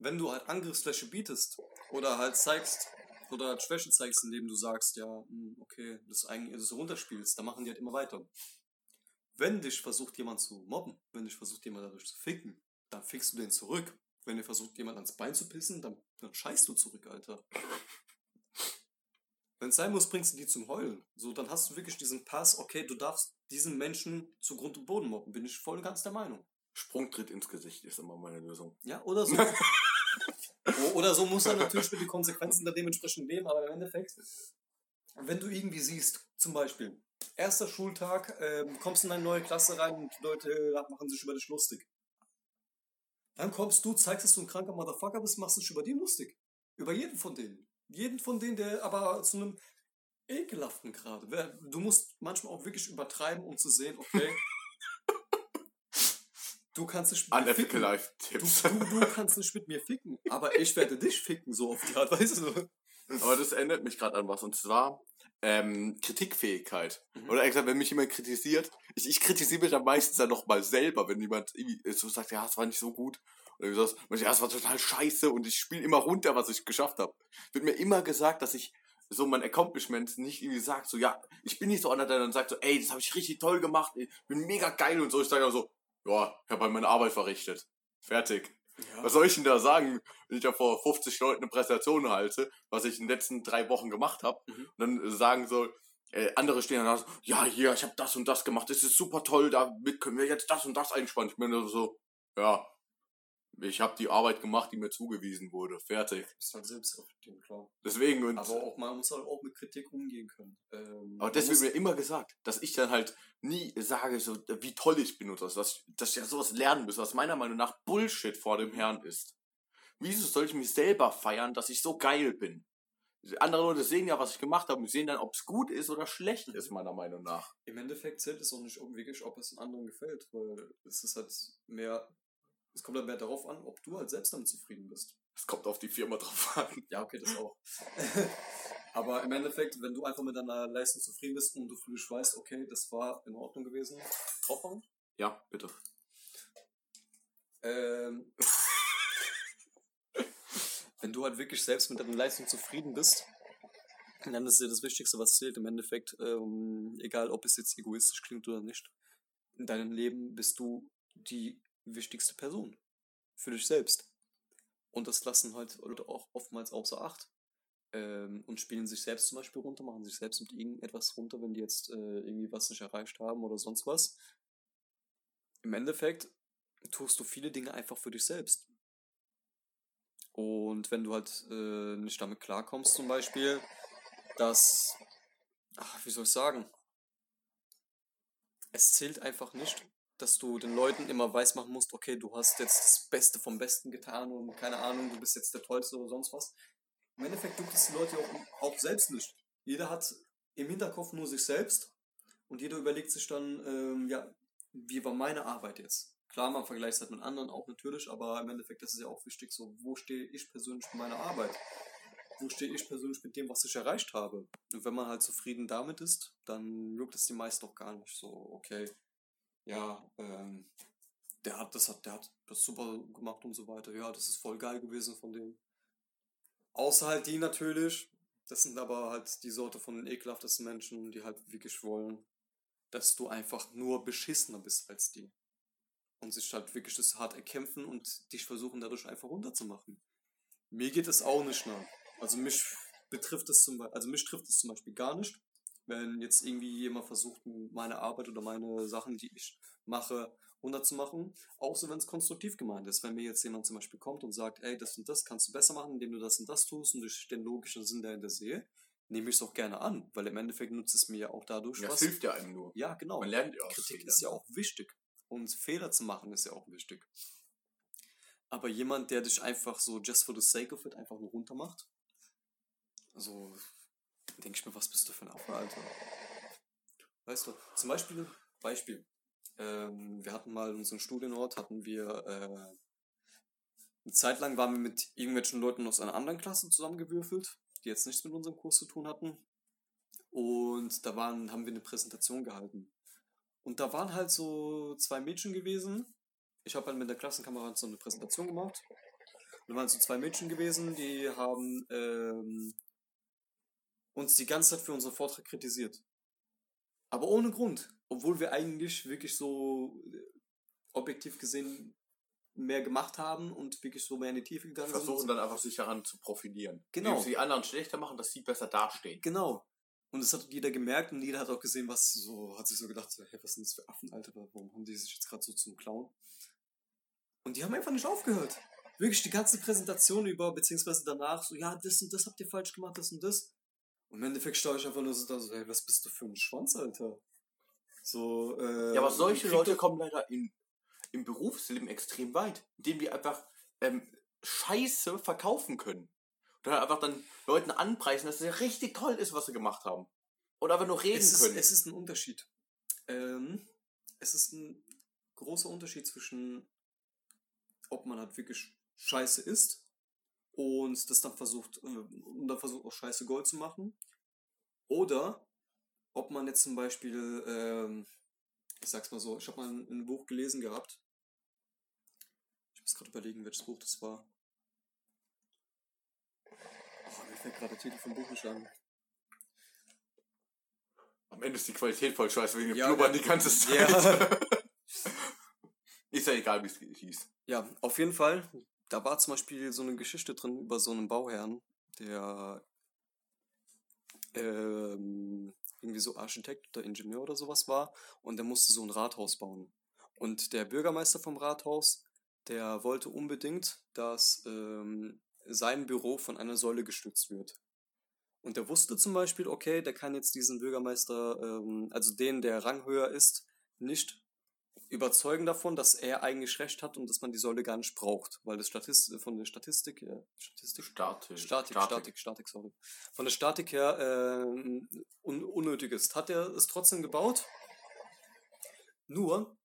wenn du halt Angriffsfläche bietest oder halt zeigst oder halt Schwäche zeigst, indem du sagst, ja, hm, okay, das eigentlich das runterspielst, dann machen die halt immer weiter. Wenn dich versucht jemand zu mobben, wenn dich versucht jemand dadurch zu ficken, dann fickst du den zurück. Wenn dir versucht jemand ans Bein zu pissen, dann, dann scheißt du zurück, Alter. Wenn es sein muss, bringst du die zum Heulen. So, dann hast du wirklich diesen Pass, okay, du darfst diesen Menschen zu Grund und Boden mobben. Bin ich voll und ganz der Meinung. Sprungtritt ins Gesicht ist immer meine Lösung. Ja, oder so. Oder so muss er natürlich mit den Konsequenzen da dementsprechend leben, aber im Endeffekt, wenn du irgendwie siehst, zum Beispiel, erster Schultag, ähm, kommst in eine neue Klasse rein und die Leute machen sich über dich lustig. Dann kommst du, zeigst, dass du ein kranker Motherfucker bist, machst dich über die lustig. Über jeden von denen. Jeden von denen, der aber zu einem ekelhaften Grad. Du musst manchmal auch wirklich übertreiben, um zu sehen, okay, du kannst nicht mit mir ficken. Life Du, du, du kannst nicht mit mir ficken, aber ich werde dich ficken, so auf die Art, weißt du? Aber das erinnert mich gerade an was. Und zwar ähm, Kritikfähigkeit. Mhm. Oder extra, wenn mich jemand kritisiert, ich, ich kritisiere mich dann meistens dann noch mal selber, wenn jemand irgendwie so sagt, ja, es war nicht so gut. Oder so, ja, es war total scheiße und ich spiele immer runter, was ich geschafft habe. Wird mir immer gesagt, dass ich so mein Accomplishment nicht irgendwie sagt, so, ja, ich bin nicht so einer, der dann sagt so, ey, das habe ich richtig toll gemacht, ich bin mega geil und so. Ich sage dann so, ja, ich habe halt meine Arbeit verrichtet. Fertig. Was soll ich denn da sagen, wenn ich da vor 50 Leuten eine Präsentation halte, was ich in den letzten drei Wochen gemacht habe? Mhm. Und dann äh, sagen so, äh, andere stehen dann da, so, ja, hier, ich habe das und das gemacht, das ist super toll, damit können wir jetzt das und das einspannen. Ich bin so, ja, ich habe die Arbeit gemacht, die mir zugewiesen wurde. Fertig. ist halt selbst auf dem klar. Deswegen und Aber auch, man muss halt auch mit Kritik umgehen können. Ähm, Aber das man wird mir immer gesagt, dass ich dann halt nie sage, so, wie toll ich bin oder so, dass, dass ich ja sowas lernen muss, was meiner Meinung nach Bullshit vor dem Herrn ist. Wieso soll ich mich selber feiern, dass ich so geil bin? Andere Leute sehen ja, was ich gemacht habe und sehen dann, ob es gut ist oder schlecht ist, meiner Meinung nach. Im Endeffekt zählt es auch nicht wirklich, ob es den anderen gefällt, weil es ist halt mehr, es kommt halt mehr darauf an, ob du halt selbst damit zufrieden bist. Es kommt auf die Firma drauf an. Ja, okay, das auch. Aber im Endeffekt, wenn du einfach mit deiner Leistung zufrieden bist und du dich weißt, okay, das war in Ordnung gewesen, draufhauen. Ja, bitte. Ähm, wenn du halt wirklich selbst mit deiner Leistung zufrieden bist, dann ist ja das Wichtigste, was zählt im Endeffekt, ähm, egal ob es jetzt egoistisch klingt oder nicht. In deinem Leben bist du die wichtigste Person für dich selbst. Und das lassen halt Leute auch oftmals außer Acht. Ähm, und spielen sich selbst zum Beispiel runter, machen sich selbst mit irgendetwas runter, wenn die jetzt äh, irgendwie was nicht erreicht haben oder sonst was. Im Endeffekt tust du viele Dinge einfach für dich selbst. Und wenn du halt äh, nicht damit klarkommst, zum Beispiel, dass, ach, wie soll ich sagen, es zählt einfach nicht, dass du den Leuten immer weismachen musst, okay, du hast jetzt das Beste vom Besten getan und keine Ahnung, du bist jetzt der Tollste oder sonst was. Im Endeffekt tut es die Leute auch, auch selbst nicht. Jeder hat im Hinterkopf nur sich selbst und jeder überlegt sich dann, ähm, ja, wie war meine Arbeit jetzt? Klar, man vergleicht es halt mit anderen auch natürlich, aber im Endeffekt ist es ja auch wichtig, so, wo stehe ich persönlich mit meiner Arbeit? Wo stehe ich persönlich mit dem, was ich erreicht habe? Und wenn man halt zufrieden damit ist, dann juckt es die meisten auch gar nicht so, okay, ja, ähm, der hat das hat, der hat das super gemacht und so weiter. Ja, das ist voll geil gewesen von dem. Außer halt die natürlich. Das sind aber halt die Sorte von den ekelhaftesten Menschen, die halt wirklich wollen, dass du einfach nur beschissener bist als die. Und sich halt wirklich das hart erkämpfen und dich versuchen dadurch einfach runterzumachen. Mir geht es auch nicht nach. Also mich betrifft es zum Beispiel, also mich trifft es zum Beispiel gar nicht, wenn jetzt irgendwie jemand versucht, meine Arbeit oder meine Sachen, die ich mache, runterzumachen. Außer wenn es konstruktiv gemeint ist. Wenn mir jetzt jemand zum Beispiel kommt und sagt, ey, das und das kannst du besser machen, indem du das und das tust und ich den logischen Sinn dahinter sehe, nehme ich es auch gerne an, weil im Endeffekt nutzt es mir ja auch dadurch Ja, was. es hilft ja einem nur. Ja, genau. Man lernt ja aus Kritik Fehlern. ist ja auch wichtig. Und Fehler zu machen ist ja auch wichtig. Aber jemand, der dich einfach so just for the sake of it einfach nur runtermacht, also denke ich mir, was bist du für ein Affe, Alter? Weißt du, zum Beispiel, Beispiel, ähm, wir hatten mal unseren Studienort, hatten wir, äh, eine Zeit lang waren wir mit irgendwelchen Leuten aus einer anderen Klasse zusammengewürfelt, die jetzt nichts mit unserem Kurs zu tun hatten. Und da waren, haben wir eine Präsentation gehalten. Und da waren halt so zwei Mädchen gewesen. Ich habe halt mit der Klassenkamerad so eine Präsentation gemacht. Da waren so zwei Mädchen gewesen, die haben ähm, uns die ganze Zeit für unseren Vortrag kritisiert. Aber ohne Grund. Obwohl wir eigentlich wirklich so äh, objektiv gesehen mehr gemacht haben und wirklich so mehr in die Tiefe gegangen Versuchen sind. dann einfach sich daran zu profilieren. Genau. Indem sie die anderen schlechter machen, dass sie besser dastehen. Genau. Und das hat jeder gemerkt und jeder hat auch gesehen, was so, hat sich so gedacht, so, hey, was sind das für Affen, Alter, warum haben die sich jetzt gerade so zum Clown? Und die haben einfach nicht aufgehört. Wirklich die ganze Präsentation über, beziehungsweise danach, so, ja, das und das habt ihr falsch gemacht, das und das. Und im Endeffekt stehe ich einfach nur so da, so, hey, was bist du für ein Schwanz, Alter? So, äh, Ja, aber solche kriegt Leute kommen leider in, im Berufsleben extrem weit, indem die einfach ähm, Scheiße verkaufen können. Oder einfach dann Leuten anpreisen, dass es ja richtig toll ist, was sie gemacht haben. Oder einfach nur reden es ist, können. Es ist ein Unterschied. Ähm, es ist ein großer Unterschied zwischen, ob man halt wirklich Scheiße isst und das dann versucht, äh, und dann versucht auch Scheiße Gold zu machen. Oder ob man jetzt zum Beispiel, ähm, ich sag's mal so, ich habe mal ein, ein Buch gelesen gehabt. Ich muss gerade überlegen, welches Buch das war. Oh, mir fällt gerade der Titel vom Buch nicht an. Am Ende ist die Qualität voll scheiße, wegen Ja, ja, Blubbern die ganze Zeit. Ja. ist ja egal, wie es hieß. Ja, auf jeden Fall. Da war zum Beispiel so eine Geschichte drin über so einen Bauherrn, der ähm, irgendwie so Architekt oder Ingenieur oder sowas war und der musste so ein Rathaus bauen. Und der Bürgermeister vom Rathaus, der wollte unbedingt, dass ähm, sein Büro von einer Säule gestützt wird. Und der wusste zum Beispiel, okay, der kann jetzt diesen Bürgermeister, ähm, also den, der Rang höher ist, nicht überzeugen davon, dass er eigentlich recht hat und dass man die Säule gar nicht braucht, weil das Statist von der Statistik, äh, Statistik, Statik. Statik, Statik, Statik, sorry. Von der Statik her ähm, un unnötig ist. Hat er es trotzdem gebaut? Nur,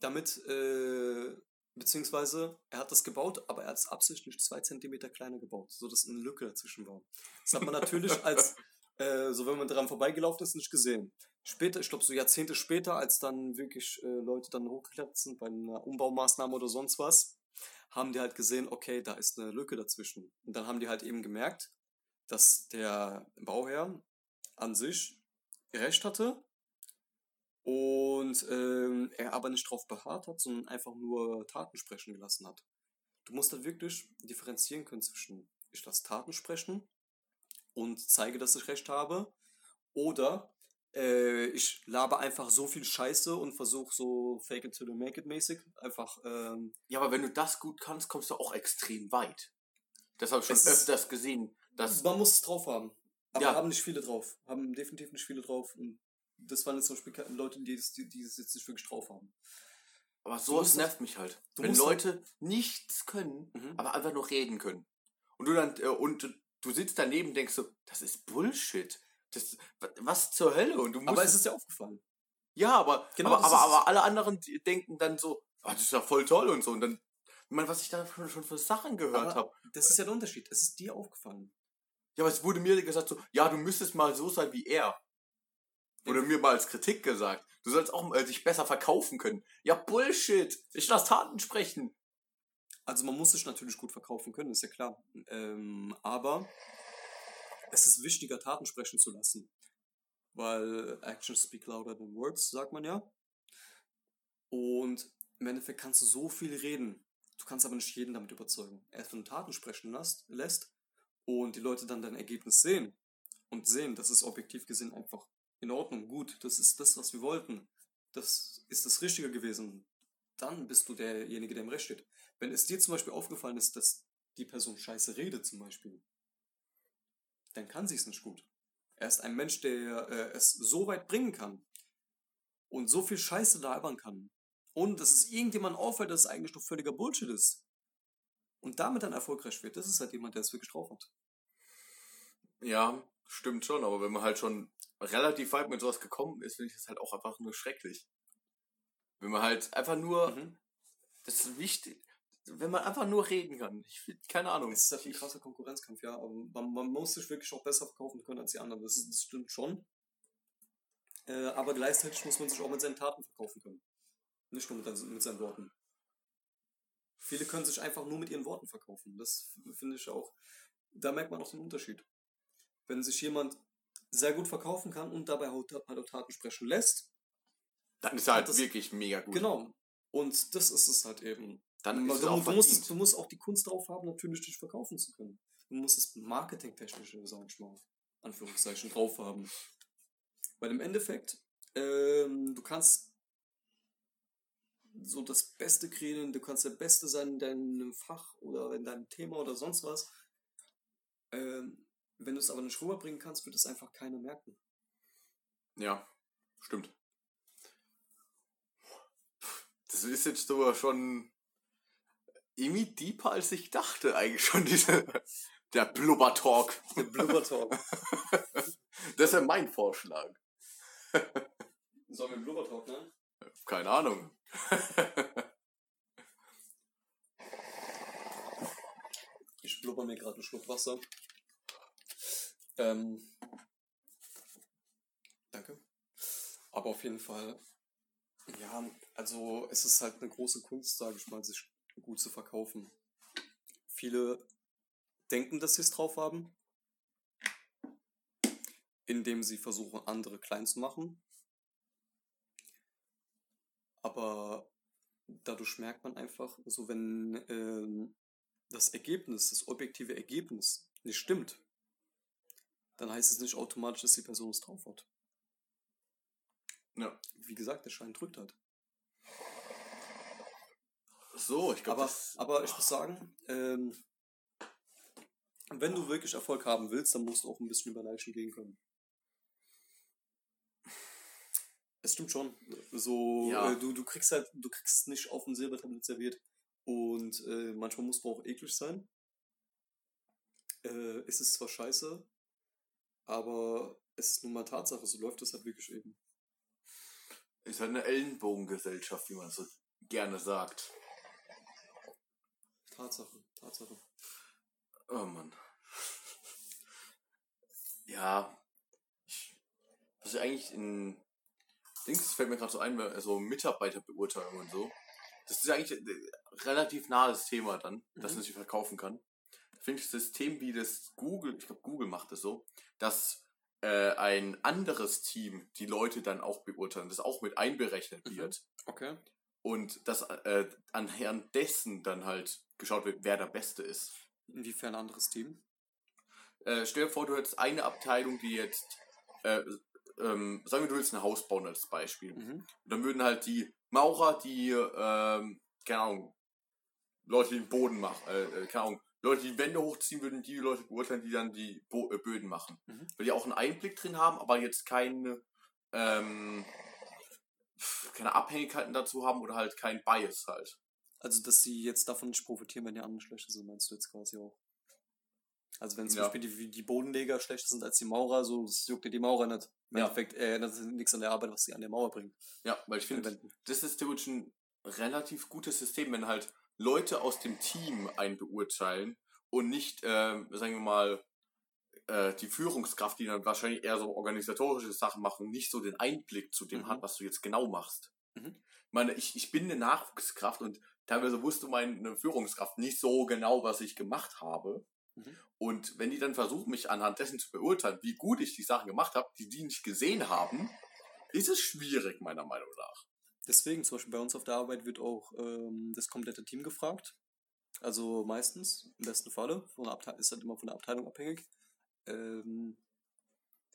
damit, äh, beziehungsweise er hat das gebaut, aber er hat es absichtlich zwei Zentimeter kleiner gebaut, sodass eine Lücke dazwischen war. Das hat man natürlich als, äh, so wenn man daran vorbeigelaufen ist, nicht gesehen. Später, ich glaube so Jahrzehnte später, als dann wirklich äh, Leute dann hochgeklettert bei einer Umbaumaßnahme oder sonst was, haben die halt gesehen, okay, da ist eine Lücke dazwischen. Und dann haben die halt eben gemerkt, dass der Bauherr an sich recht hatte und ähm, er aber nicht drauf beharrt hat, sondern einfach nur Taten sprechen gelassen hat. Du musst halt wirklich differenzieren können zwischen ich lasse Taten sprechen und zeige, dass ich recht habe oder äh, ich labe einfach so viel Scheiße und versuche so fake it till you make it mäßig einfach ähm, Ja, aber wenn du das gut kannst, kommst du auch extrem weit. Das habe ich schon Es öfters gesehen. Dass, Man muss es drauf haben. Aber Ja. haben nicht viele drauf. Haben definitiv nicht viele drauf. Und das waren jetzt zum Beispiel Leute, die es die, die es jetzt nicht wirklich drauf haben. aber sowas musst nervt mich halt. Wenn Leute nichts können, Mhm. aber einfach nur reden können. Und du dann, äh, und du- du sitzt daneben und denkst so, das ist Bullshit. Das, wa- was zur Hölle? Und du musst. Aber es ist dir aufgefallen. ja, aber, Genau, aber, aber, aber alle anderen denken dann so, ah, das ist ja voll toll und so. Und dann, ich meine, was ich da schon, schon für Sachen gehört habe. Das ist ja der Unterschied. Es ist dir aufgefallen. Ja, aber es wurde mir gesagt so, ja, du müsstest mal so sein wie er. Wurde mir mal als Kritik gesagt. Du sollst auch mal dich besser verkaufen können. Ja, Bullshit. Ich lass Taten sprechen. Also man muss sich natürlich gut verkaufen können, ist ja klar. Ähm, aber es ist wichtiger, Taten sprechen zu lassen. Weil Actions speak louder than words, sagt man ja. Und im Endeffekt kannst du so viel reden. Du kannst aber nicht jeden damit überzeugen. Erst wenn du Taten sprechen lässt, lässt und die Leute dann dein Ergebnis sehen und sehen, das ist objektiv gesehen einfach in Ordnung, gut, das ist das, was wir wollten. Das ist das Richtige gewesen. Dann bist du derjenige, der im Recht steht. Wenn es dir zum Beispiel aufgefallen ist, dass die Person scheiße redet zum Beispiel, dann kann sie es nicht gut. Er ist ein Mensch, der äh, es so weit bringen kann und so viel Scheiße labern kann, ohne dass es irgendjemand auffällt, dass es eigentlich doch völliger Bullshit ist. Und damit dann erfolgreich wird, das ist halt jemand, der es wirklich drauf hat. Ja, stimmt schon, aber wenn man halt schon relativ weit mit sowas gekommen ist, finde ich das halt auch einfach nur schrecklich. Wenn man halt einfach nur, Mhm. das ist wichtig, wenn man einfach nur reden kann. Ich keine Ahnung. Es ist halt ein krasser Konkurrenzkampf, ja, aber man, man muss sich wirklich auch besser verkaufen können als die anderen. Das, ist, das stimmt schon. Äh, aber gleichzeitig muss man sich auch mit seinen Taten verkaufen können. Nicht nur mit, mit seinen Worten. Viele können sich einfach nur mit ihren Worten verkaufen. Das finde ich auch. Da merkt man auch den Unterschied. Wenn sich jemand sehr gut verkaufen kann und dabei halt auch Taten sprechen lässt. Dann ist er halt das- wirklich mega gut. Genau. Und das ist es halt eben. Dann du, ist es auch du, musst, du musst auch die Kunst drauf haben, natürlich dich verkaufen zu können. Du musst das Marketingtechnische, sag ich mal, Anführungszeichen, drauf haben. Weil im Endeffekt, ähm, du kannst so das Beste kreieren, du kannst der Beste sein in deinem Fach oder in deinem Thema oder sonst was. Ähm, wenn du es aber nicht rüberbringen kannst, wird es einfach keiner merken. Ja, stimmt. Das ist jetzt sogar schon irgendwie deeper, als ich dachte, eigentlich schon, diese, der Blubber-Talk. Der Blubber-Talk. Das ist ja mein Vorschlag. Sollen wir Blubber-Talk, ne? Keine Ahnung. Ich blubber mir gerade einen Schluck Wasser. Ähm, danke. Aber auf jeden Fall, ja, also es ist halt eine große Kunst, sage ich mal, sich gut zu verkaufen. Viele denken, dass sie es drauf haben, indem sie versuchen, andere klein zu machen. Aber dadurch merkt man einfach, so wenn ähm, das Ergebnis, das objektive Ergebnis nicht stimmt, dann heißt es nicht automatisch, dass die Person es drauf hat. Ja. Wie gesagt, der Schein drückt halt. So, ich glaube, Aber, das. aber ich muss sagen, ähm, wenn du wirklich Erfolg haben willst, dann musst du auch ein bisschen über Leichen gehen können. Es stimmt schon. So, Ja. äh, du, du kriegst halt, du kriegst es nicht auf ein Silbertablett serviert. Und äh, manchmal musst du auch eklig sein. Äh, es ist zwar scheiße, aber es ist nun mal Tatsache, so läuft es halt wirklich eben. Ist halt eine Ellenbogengesellschaft, wie man so gerne sagt. Tatsache, Tatsache. Oh Mann. Ja. Ich, was ich eigentlich in Dings das fällt mir gerade so ein, weil so Mitarbeiterbeurteilung und so. Das ist eigentlich ein relativ nahes Thema dann, dass Mhm. man sich verkaufen kann. Finde ich das System wie das Google, ich glaube Google macht das so, dass äh, ein anderes Team die Leute dann auch beurteilen, das auch mit einberechnet Mhm. wird. Okay. Und dass äh, anhand dessen dann halt geschaut wird, wer der Beste ist. Inwiefern ein anderes Team? Äh, stell dir vor, du hättest eine Abteilung, die jetzt, äh, ähm, sagen wir, du willst ein Haus bauen als Beispiel. Mhm. Dann würden halt die Maurer, die, ähm, keine Ahnung, Leute, die den Boden machen, äh, äh, keine Ahnung, Leute, die Wände hochziehen, würden die Leute beurteilen, die dann die Bo äh, Böden machen. Mhm. Weil die auch einen Einblick drin haben, aber jetzt keine, ähm, keine Abhängigkeiten dazu haben oder halt kein Bias halt. Also, dass sie jetzt davon nicht profitieren, wenn die anderen schlechter sind, meinst du jetzt quasi auch? Also, wenn zum Ja. Beispiel die, die Bodenleger schlechter sind als die Maurer, so das juckt dir die Maurer nicht. Im Ja. Endeffekt äh, ändert sich nichts an der Arbeit, was sie an der Mauer bringen. Ja, weil ich finde, das ist theoretisch ein relativ gutes System, wenn halt Leute aus dem Team einen beurteilen und nicht, ähm, sagen wir mal, äh, die Führungskraft, die dann wahrscheinlich eher so organisatorische Sachen machen, nicht so den Einblick zu dem Mhm. hat, was du jetzt genau machst. Mhm. Ich meine, ich, ich bin eine Nachwuchskraft und teilweise wusste meine Führungskraft nicht so genau, was ich gemacht habe. Mhm. Und wenn die dann versuchen, mich anhand dessen zu beurteilen, wie gut ich die Sachen gemacht habe, die die nicht gesehen haben, ist es schwierig, meiner Meinung nach. Deswegen, zum Beispiel bei uns auf der Arbeit wird auch ähm, das komplette Team gefragt. Also meistens, im besten Falle, von der ist halt immer von der Abteilung abhängig, ähm,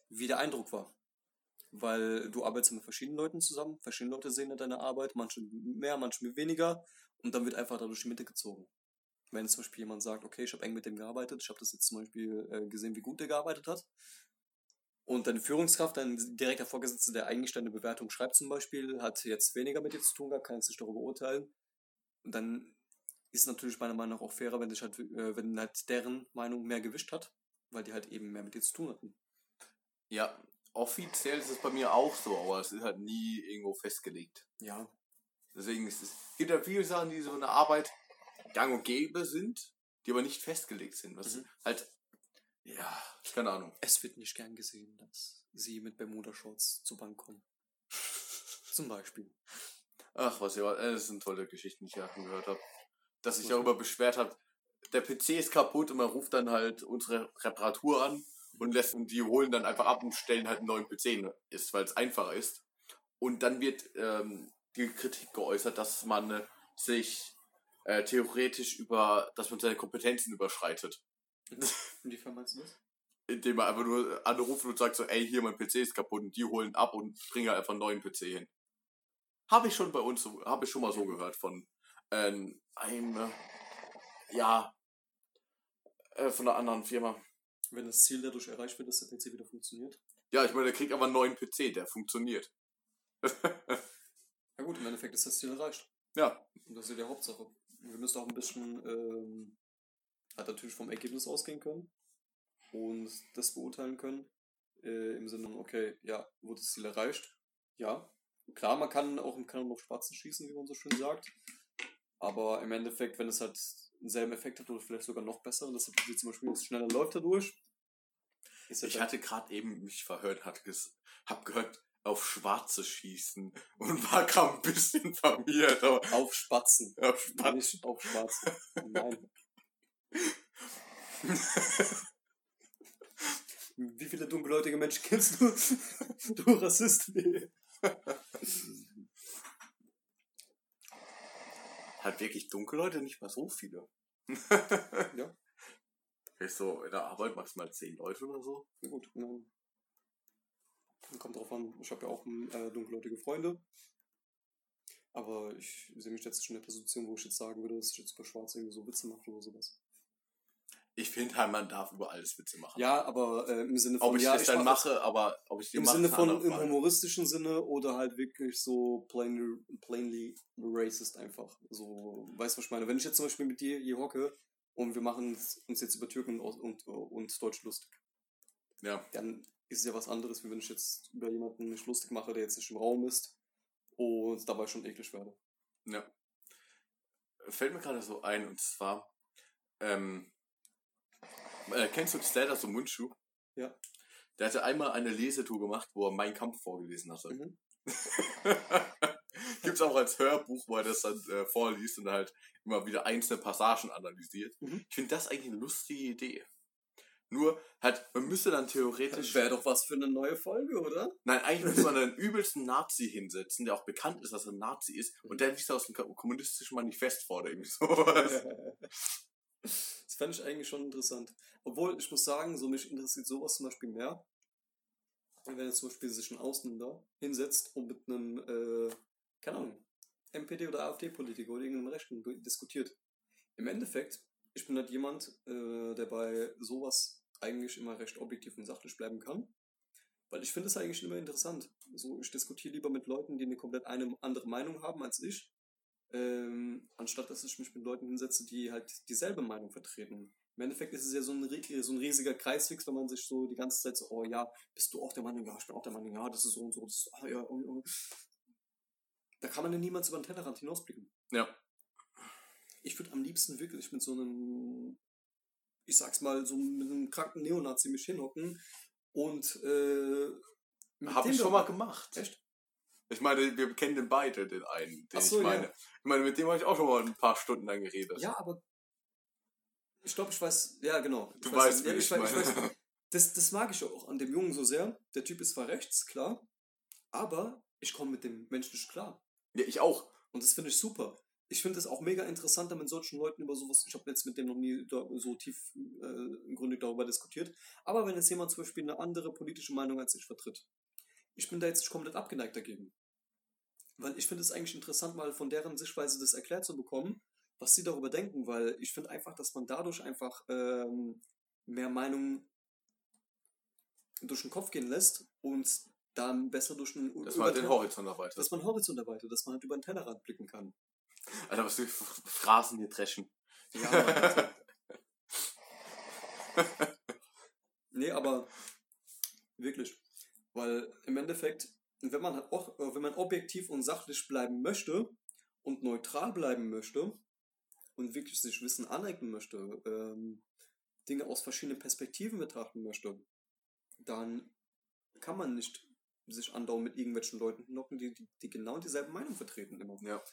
wie der Eindruck war. Weil du arbeitest mit verschiedenen Leuten zusammen, verschiedene Leute sehen deine Arbeit, manche mehr, manche weniger und dann wird einfach dadurch die Mitte gezogen. Wenn jetzt zum Beispiel jemand sagt, okay, ich habe eng mit dem gearbeitet, ich habe das jetzt zum Beispiel äh, gesehen, wie gut der gearbeitet hat, und deine Führungskraft, dein direkter Vorgesetzter, der eigentlich deine Bewertung schreibt zum Beispiel, hat jetzt weniger mit dir zu tun gehabt, kann jetzt nicht darüber urteilen. Und dann ist natürlich meiner Meinung nach auch fairer, wenn, dich halt, äh, wenn halt deren Meinung mehr gewischt hat, weil die halt eben mehr mit dir zu tun hatten. Ja, offiziell ist es bei mir auch so, aber es ist halt nie irgendwo festgelegt. Ja. Deswegen ist es, gibt ja viele Sachen, die so in der Arbeit gang und gäbe sind, die aber nicht festgelegt sind. Was Mhm. halt, ja, keine Ahnung. Es wird nicht gern gesehen, dass sie mit Bermuda-Shorts zur Bank kommen. Zum Beispiel. Ach, was ja, äh, das sind tolle Geschichten, die ich ja gehört habe. Dass sich darüber beschwert hat, der PC ist kaputt und man ruft dann halt unsere Reparatur an und lässt und die holen dann einfach ab und stellen halt einen neuen PC ist, weil es einfacher ist. Und dann wird ähm, die Kritik geäußert, dass man sich äh, theoretisch über, dass man seine Kompetenzen überschreitet. Inwiefern meinst du das? Indem man einfach nur anruft und sagt so, ey, hier mein PC ist kaputt und die holen ab und bringen einfach einen neuen PC hin. Habe ich schon bei uns, habe ich schon mal so gehört von ähm, einem, äh, ja, äh, von einer anderen Firma. Wenn das Ziel dadurch erreicht wird, dass der PC wieder funktioniert. Ja, ich meine, der kriegt aber einen neuen PC, der funktioniert. Ja gut, im Endeffekt ist das Ziel erreicht. Ja, Und das ist ja die Hauptsache. Wir müssen auch ein bisschen ähm, halt natürlich vom Ergebnis ausgehen können und das beurteilen können. Äh, Im Sinne, okay, ja, wurde das Ziel erreicht? Ja. Klar, man kann auch im Kanon auf Spatzen schießen, wie man so schön sagt. Aber im Endeffekt, wenn es halt denselben Effekt hat oder vielleicht sogar noch besser, und das hat zum Beispiel schneller läuft dadurch. Ich hatte gerade eben mich verhört, hat ges hab gehört, auf Schwarze schießen und war gerade ein bisschen verwirrt. Auf Spatzen. auf Schwarze. Nicht auf Schwarzen. Nein. Wie viele dunkelhäutige Menschen kennst du? Du Rassist. Nee. Hat wirklich dunkle Leute nicht mal so viele. Ja. Ist so in der Arbeit maximal zehn Leute oder so. Gut. Kommt drauf an. Ich habe ja auch äh, dunkelhäutige Freunde. Aber ich sehe mich jetzt schon in der Position, wo ich jetzt sagen würde, dass ich jetzt über Schwarz irgendwie so Witze mache oder sowas. Ich finde halt, man darf über alles Witze machen. Ja, aber äh, im Sinne von ob ich ja, das dann mach- mache, aber ob ich die Im mache, Sinne von im humoristischen Sinne oder halt wirklich so plainly, plainly racist einfach. So, weißt du, was ich meine? Wenn ich jetzt zum Beispiel mit dir hier hocke und wir machen uns jetzt über Türken und, und, und Deutsch lustig, Ja. dann ist es ja was anderes, wie wenn ich jetzt über jemanden mich lustig mache, der jetzt nicht im Raum ist und dabei schon eklig werde. Ja. Fällt mir gerade so ein, und zwar, ähm, äh, kennst du Zelda so Mundschuh? Ja. Der hatte einmal eine Lesetour gemacht, wo er Mein Kampf vorgelesen hatte. Mhm. Gibt's auch als Hörbuch, wo er das dann äh, vorliest und halt immer wieder einzelne Passagen analysiert. Mhm. Ich finde das eigentlich eine lustige Idee. Nur, halt, man müsste dann theoretisch. Wäre doch was für eine neue Folge, oder? Nein, eigentlich müsste man einen übelsten Nazi hinsetzen, der auch bekannt ist, dass er ein Nazi ist, und der liest aus dem Ko- kommunistischen Manifest vor oder irgendwie sowas. Das fände ich eigentlich schon interessant. Obwohl, ich muss sagen, so mich interessiert sowas zum Beispiel mehr. Wenn jetzt zum Beispiel sich ein Ausländer hinsetzt und mit einem, äh, keine Ahnung, MPD oder AfD-Politiker oder irgendeinem Rechten diskutiert. Im Endeffekt, ich bin halt jemand, äh, der bei sowas eigentlich immer recht objektiv und sachlich bleiben kann. Weil ich finde es eigentlich immer interessant. So, ich diskutiere lieber mit Leuten, die eine komplett eine andere Meinung haben als ich, ähm, anstatt dass ich mich mit Leuten hinsetze, die halt dieselbe Meinung vertreten. Im Endeffekt ist es ja so ein, so ein riesiger Kreisfix, wenn man sich so die ganze Zeit so, oh ja, bist du auch der Meinung, ja, ich bin auch der Meinung, ja, das ist so und so, das ist, ah, ja, oh, oh. Da kann man ja niemals über den Tellerrand hinausblicken. Ja. Ich würde am liebsten wirklich mit so einem, ich sag's mal, so mit einem kranken Neonazi mich hinhocken und äh, Habe ich schon mal gemacht. Echt? Ich meine, wir kennen den beide, den einen, den so, ich meine. ja. Ich meine, mit dem habe ich auch schon mal ein paar Stunden lang geredet. Ja, aber ich glaube, ich weiß, ja genau. Ich Du weiß, weißt, ja, wie ich, ich weiß, ich meine. weiß, das, das mag ich auch an dem Jungen so sehr. Der Typ ist zwar rechts, klar, aber ich komme mit dem Mensch nicht klar. Ja, ich auch. Und das finde ich super. Ich finde es auch mega interessant, mit solchen Leuten über sowas, ich habe jetzt mit dem noch nie so tief äh, Grunde darüber diskutiert, aber wenn jetzt jemand zum Beispiel eine andere politische Meinung als ich vertritt, ich bin da jetzt nicht komplett abgeneigt dagegen. Weil ich finde es eigentlich interessant, mal von deren Sichtweise das erklärt zu bekommen, was sie darüber denken, weil ich finde einfach, dass man dadurch einfach ähm, mehr Meinungen durch den Kopf gehen lässt und dann besser durch den Dass man halt den den Horizont erweitert. dass man Horizont erweitert, dass man halt über den Tellerrand blicken kann. Alter, was für Phrasen hier dreschen. Ja, Mann, nee, aber wirklich. Weil im Endeffekt, wenn man halt auch, äh, wenn man objektiv und sachlich bleiben möchte und neutral bleiben möchte und wirklich sich Wissen aneignen möchte, ähm, Dinge aus verschiedenen Perspektiven betrachten möchte, dann kann man nicht sich andauern mit irgendwelchen Leuten knocken, die, die, die genau dieselbe Meinung vertreten immer. Ja.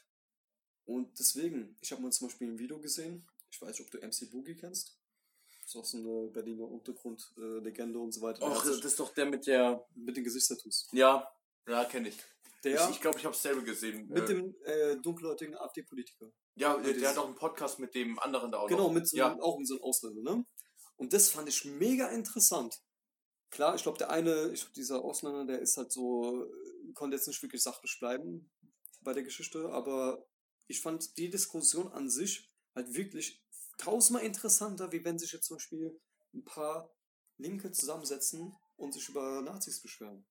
Und deswegen, ich habe mal zum Beispiel ein Video gesehen, ich weiß nicht, ob du MC Boogie kennst. Das ist auch so eine Berliner Untergrundlegende äh, Legende und so weiter. Och, hat das ist doch der mit der. mit den Gesichtstattoos. Ja, ja, kenne ich. Der Ich glaube, ich, glaub, ich habe es selber gesehen. mit Äh, dem äh, dunkelhäutigen AfD-Politiker. ja, der, dieses- der hat auch einen Podcast mit dem anderen da auch. Genau, noch. mit so, Ja, auch mit so einem Ausländer, ne? Und das fand ich mega interessant. Klar, ich glaube, der eine, ich glaub, dieser Ausländer, der ist halt so, äh, konnte jetzt nicht wirklich sachlich bleiben bei der Geschichte, aber ich fand die Diskussion an sich halt wirklich tausendmal interessanter, wie wenn sich jetzt zum Beispiel ein paar Linke zusammensetzen und sich über Nazis beschweren.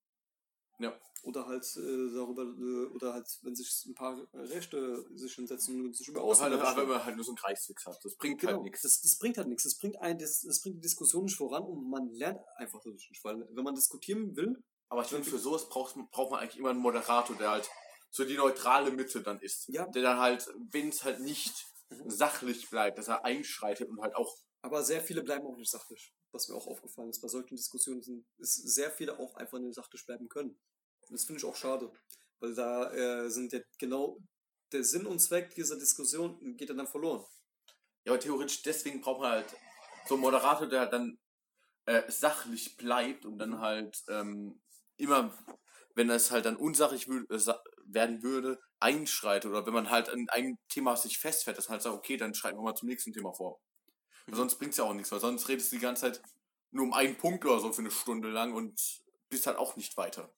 Ja. Oder halt äh, darüber, äh, oder halt, wenn sich ein paar Rechte sich hinsetzen und sich über aber halt, Ausländer aber wenn beschweren. man halt nur so einen Kreisfix hat. Das bringt Genau, halt nichts. das, das bringt halt nichts. Das bringt, ein, das, das bringt die Diskussion nicht voran und man lernt einfach dadurch nicht. Weil wenn man diskutieren will, Aber ich finde, für sowas braucht, braucht man eigentlich immer einen Moderator, der halt so die neutrale Mitte dann ist. Ja. Der dann halt, wenn es halt nicht Mhm. sachlich bleibt, dass er einschreitet und halt auch. aber sehr viele bleiben auch nicht sachlich. Was mir auch aufgefallen ist, bei solchen Diskussionen sind, ist sehr viele auch einfach nicht sachlich bleiben können. Und das finde ich auch schade. Weil da äh, sind ja genau der Sinn und Zweck dieser Diskussion geht dann verloren. Ja, aber theoretisch deswegen braucht man halt so einen Moderator, der dann äh, sachlich bleibt und dann halt ähm, immer, wenn es halt dann unsachlich wü- äh, werden würde, einschreitet. Oder wenn man halt an einem Thema sich festfährt, dass man halt sagt, okay, dann schreiten wir mal zum nächsten Thema vor. Weil sonst bringt's ja auch nichts, weil sonst redest du die ganze Zeit nur um einen Punkt oder so für eine Stunde lang und bist halt auch nicht weiter.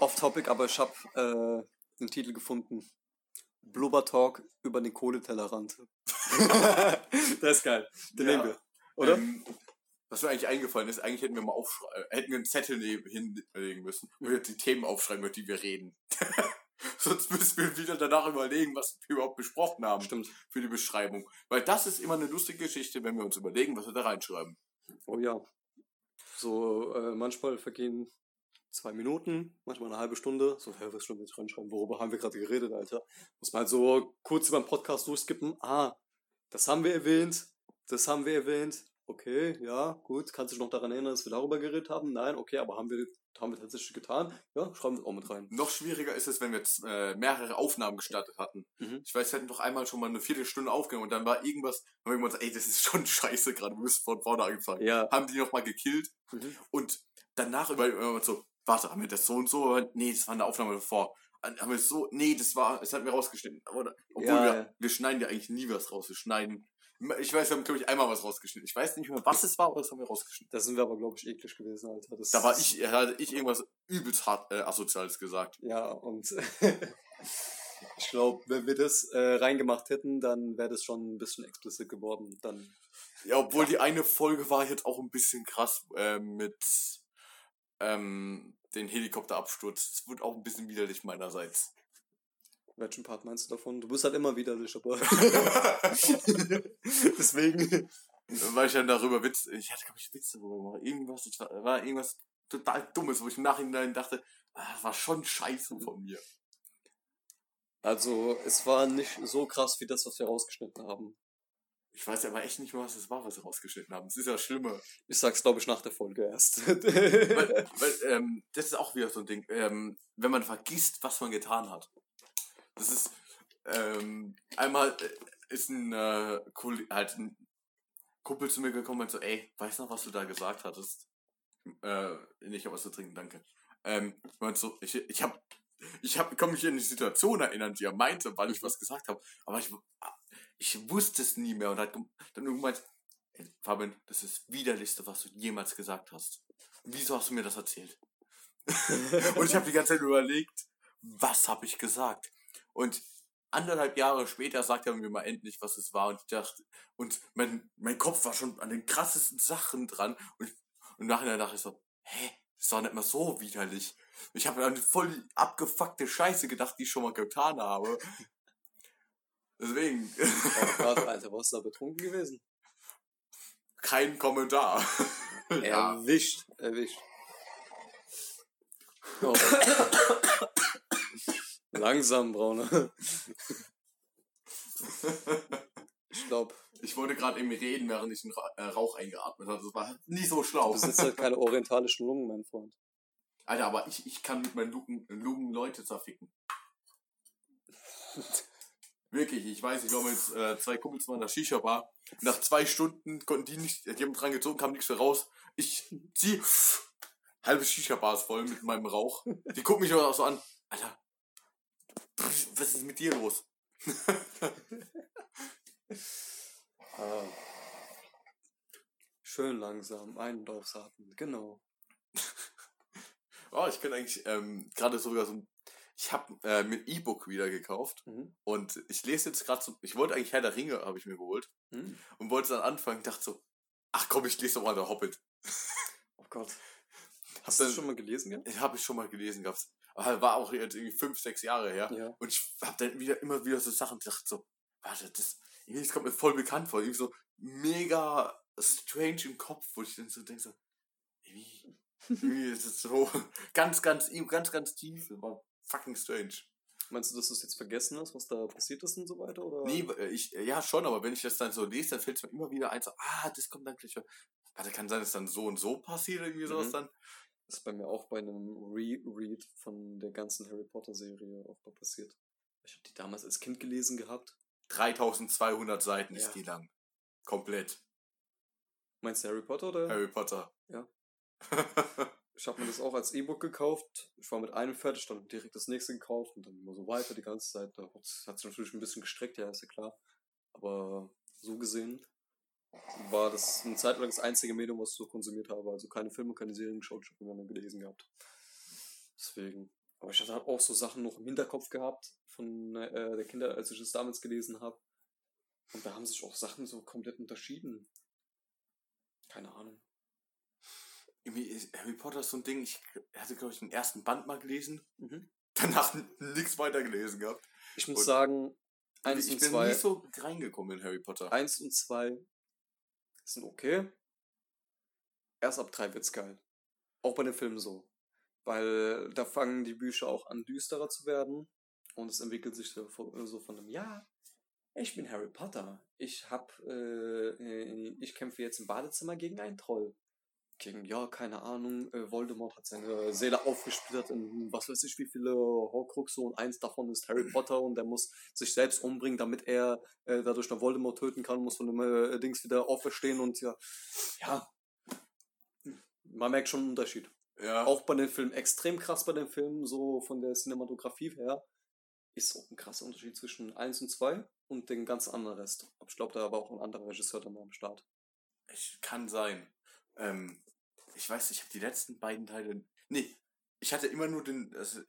Off-Topic, aber ich habe äh, einen Titel gefunden. Blubber Talk über den Kohletellerrand. das ist geil. Den Ja. nehmen wir. Oder? Ähm, was mir eigentlich eingefallen ist, eigentlich hätten wir mal aufschreiben, hätten wir einen Zettel neben, hinlegen müssen, wo wir die Themen aufschreiben, über die wir reden. Sonst müssen wir wieder danach überlegen, was wir überhaupt besprochen haben Stimmt. für die Beschreibung. Weil das ist immer eine lustige Geschichte, wenn wir uns überlegen, was wir da reinschreiben. Oh ja. So, äh, manchmal vergehen zwei Minuten, manchmal eine halbe Stunde. So, hä, was schon jetzt reinschreiben? Worüber haben wir gerade geredet, Alter? Muss man halt so kurz über den Podcast durchskippen. Ah, das haben wir erwähnt. Das haben wir erwähnt. Okay, ja, gut. Kannst du dich noch daran erinnern, dass wir darüber geredet haben? Nein, okay, aber haben wir, haben wir tatsächlich getan? Ja, schreiben wir es auch mit rein. Noch schwieriger ist es, wenn wir jetzt äh, mehrere Aufnahmen gestartet hatten. Mhm. Ich weiß, wir hatten doch einmal schon mal eine Viertelstunde aufgenommen und dann war irgendwas, haben wir gesagt, ey, das ist schon scheiße gerade, wir müssen von vorne angefangen. Ja. Haben die nochmal gekillt Mhm. Und danach über, über so, warte, haben wir das so und so? Aber Nee, das war eine Aufnahme davor. Haben wir es so? Nee, das war, es hat mir rausgeschnitten. Obwohl Ja, wir, ja. wir schneiden ja eigentlich nie was raus. Wir schneiden, ich weiß, wir haben, glaube ich, einmal was rausgeschnitten. Ich weiß nicht mehr, was es war, aber das haben wir rausgeschnitten. Da sind wir aber, glaube ich, eklig gewesen, Alter. Das Da war ich, hatte ich irgendwas übelst hart äh, asoziales gesagt. Ja, und ich glaube, wenn wir das äh, reingemacht hätten, dann wäre das schon ein bisschen explicit geworden. Dann Ja, obwohl die eine Folge war jetzt auch ein bisschen krass äh, mit ähm, den Helikopterabsturz. Das wird auch ein bisschen widerlich meinerseits. Welchen Part meinst du davon? Du bist halt immer widerlich, aber deswegen. weil ich dann darüber Witz, ich hatte glaube ich Witze darüber gemacht, irgendwas, das war, war irgendwas total dummes, wo ich im Nachhinein dachte, ah, das war schon scheiße von mir. Also, es war nicht so krass wie das, was wir rausgeschnitten haben. Ich weiß aber echt nicht mehr, was es war, was sie rausgeschnitten haben. Das ist ja schlimmer. Ich sag's, glaube ich, nach der Folge erst. weil, weil ähm, das ist auch wieder so ein Ding, ähm, wenn man vergisst, was man getan hat. Das ist, ähm, einmal äh, ist ein, äh, Kolle- halt ein Kumpel zu mir gekommen und so, ey, weißt du noch, was du da gesagt hattest? Äh, ich habe was zu trinken, danke. Ähm, ich so, ich, ich hab, ich hab, kann mich an die Situation erinnern, die er meinte, weil ich was gesagt habe, aber ich, ich wusste es nie mehr und hat dann irgendwann ey, Fabian, das ist das widerlichste, was du jemals gesagt hast. Wieso hast du mir das erzählt? und ich habe die ganze Zeit überlegt, was habe ich gesagt? Und anderthalb Jahre später sagt er mir mal endlich, was es war. Und ich dachte, und mein, mein Kopf war schon an den krassesten Sachen dran. Und, und nachher dachte ich so, hä, das war nicht mal so widerlich. Ich habe an voll abgefuckte Scheiße gedacht, die ich schon mal getan habe. Deswegen, oh Gott, Alter, warst du da betrunken gewesen? kein Kommentar. Erwischt, erwischt. Oh. Langsam, Brauner. Ich glaube, Ich wollte gerade eben reden, während ich den Ra äh, Rauch eingeatmet habe. Das war nie so schlau. Du besitzt halt keine orientalischen Lungen, mein Freund. Alter, aber ich, ich kann mit meinen Lungen, Lungen Leute zerficken. Wirklich, ich weiß, ich war mit äh, zwei Kumpels mal in der Shisha-Bar. Nach zwei Stunden konnten die nicht, die haben dran gezogen, kam nichts mehr raus. Ich zieh halbe Shisha-Bar ist voll mit meinem Rauch. Die gucken mich aber auch so an. Alter, was ist mit dir los? Ah. Schön langsam, ein- und ausatmen, genau. Oh, ich könnte eigentlich ähm, gerade sogar so ein. Ich habe äh, mir ein E-Book wieder gekauft Mhm. und ich lese jetzt gerade so. Ich wollte eigentlich Herr der Ringe, habe ich mir geholt Hm. und wollte dann anfangen. Dachte so, ach komm, ich lese doch mal der Hobbit. Oh Gott. Hast du das schon mal gelesen gehabt? Habe ich schon mal gelesen gehabt. Aber war auch jetzt irgendwie fünf, sechs Jahre her. Ja. Und ich habe dann wieder immer wieder so Sachen gedacht, so, warte, das, irgendwie, das kommt mir voll bekannt vor. Irgendwie so mega strange im Kopf, wo ich dann so denke, so, irgendwie, irgendwie ist es so ganz, ganz, ganz, ganz tief. Das war fucking strange. Meinst du, dass du es jetzt vergessen hast, was da passiert ist und so weiter? Oder? Nee, äh, ich, äh, ja schon, aber wenn ich das dann so lese, dann fällt es mir immer wieder ein, so, ah, das kommt dann gleich. Warte, kann sein, dass dann so und so passiert, irgendwie sowas Mhm. dann. Das ist bei mir auch bei einem Reread von der ganzen Harry Potter Serie auch mal passiert. Ich habe die damals als Kind gelesen gehabt. 3200 Seiten Ja. ist die lang. Komplett. Meinst du Harry Potter oder? Harry Potter. Ja. Ich habe mir das auch als E-Book gekauft. Ich war mit einem fertig, dann direkt das nächste gekauft und dann immer so weiter die ganze Zeit. Da hat es natürlich ein bisschen gestreckt, ja, ist ja klar. Aber so gesehen war das eine Zeit lang das einzige Medium, was ich so konsumiert habe. Also keine Filme, keine Serien geschaut, ich habe gelesen gehabt. Deswegen. Aber ich hatte halt auch so Sachen noch im Hinterkopf gehabt von äh, der Kinder, als ich es damals gelesen habe. Und da haben sich auch Sachen so komplett unterschieden. Keine Ahnung. Harry Potter ist so ein Ding, ich hatte, glaube ich, den ersten Band mal gelesen, Mhm. danach nichts weiter gelesen gehabt. Ich muss Und- sagen, eins ich und bin zwei, nie so reingekommen in Harry Potter. eins und zwei sind okay. Erst ab drei wird's geil. Auch bei den Filmen so. Weil da fangen die Bücher auch an, düsterer zu werden. Und es entwickelt sich so von, einem, ja, ich bin Harry Potter. Ich hab, äh, ich kämpfe jetzt im Badezimmer gegen einen Troll. Gegen, ja, keine Ahnung, äh, Voldemort hat seine Seele aufgesplittert in was weiß ich wie viele Horcruxe und eins davon ist Harry Potter und der muss sich selbst umbringen, damit er äh, dadurch noch Voldemort töten kann, muss von dem äh, Dings wieder auferstehen und ja, ja, man merkt schon einen Unterschied. Ja. Auch bei den Filmen, extrem krass bei den Filmen, so von der Cinematografie her, ist auch ein krasser Unterschied zwischen 1 und 2 und den ganz anderen Rest. Ich glaube, da war auch ein anderer Regisseur dann am Start. Ich, kann sein. Ähm, ich weiß, ich habe die letzten beiden Teile. Nee, ich hatte immer nur den. Also,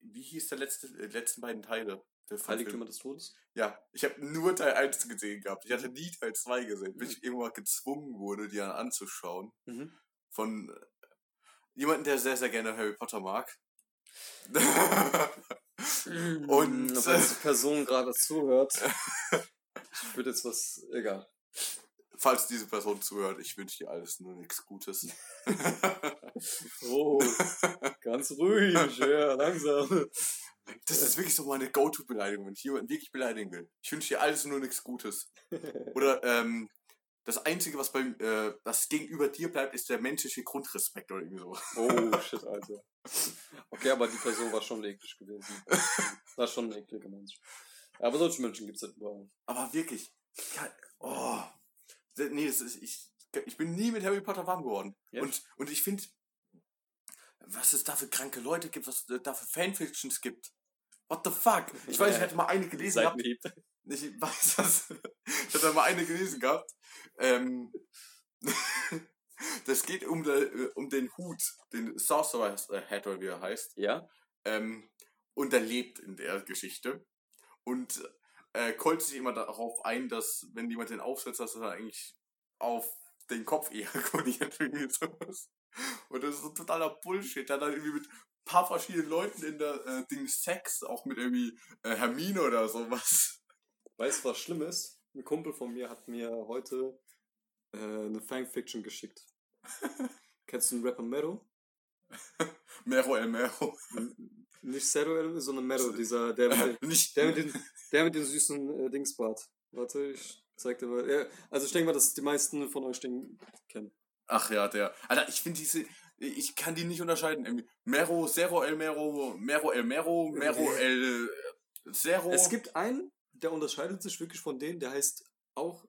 wie hieß der letzte, äh, letzten beiden Teile? Heiligtümer des Todes? Ja, ich habe nur Teil 1 gesehen gehabt. Ich hatte nie Teil 2 gesehen, bis ich irgendwann gezwungen wurde, die dann anzuschauen. Mhm. Von äh, jemandem, der sehr, sehr gerne Harry Potter mag. Und- falls die Person gerade zuhört, ich würde jetzt was, egal. Falls diese Person zuhört, ich wünsche dir alles nur nichts Gutes. Oh, ganz ruhig, ja, langsam. Das ist wirklich so meine Go-To-Beleidigung, wenn ich jemanden wirklich beleidigen will. Ich wünsche dir alles nur nichts Gutes. Oder ähm, das Einzige, was beim äh, was gegenüber dir bleibt, ist der menschliche Grundrespekt oder irgendwie so. Oh, shit, Alter. Okay, aber die Person war schon eklig gewesen. War schon ein ekliger Mensch. Aber solche Menschen gibt's halt überall. Aber wirklich. Ja, oh. Nee, das ist, ich, ich bin nie mit Harry Potter warm geworden. Ja. Und, und ich finde, was es da für kranke Leute gibt, was es da für Fanfictions gibt. What the fuck? Ich weiß, ich hatte mal eine gelesen gehabt. Ich weiß das. Ich hatte mal eine gelesen gehabt. Ähm, das geht um, der, um den Hut, den Sorcerer Hat oder wie er heißt. Ja? Ähm, und er lebt in der Geschichte. Und äh, kollt sich immer darauf ein, dass, wenn jemand den aufsetzt, dass er eigentlich auf den Kopf ejakuliert. Irgendwie sowas. Und das ist so totaler Bullshit. Hat dann irgendwie mit ein paar verschiedenen Leuten in der äh, Ding Sex, auch mit irgendwie äh, Hermine oder sowas. Weißt du, was schlimm ist? Ein Kumpel von mir hat mir heute äh, eine Fanfiction geschickt. Kennst du den Rapper Mero? Mero el Mero. Nicht Zero, sondern Mero, dieser, der mit, den, der mit, den, der mit dem süßen äh, Dingsbart. Warte, ich Zeigt er mal. Ja, also ich denke mal, dass die meisten von euch den kennen. Ach ja, der. Alter, ich finde diese. Ich kann die nicht unterscheiden. Irgendwie Mero, Zero El Mero, Mero El Mero, Mero El Zero. Es gibt einen, der unterscheidet sich wirklich von denen, der heißt auch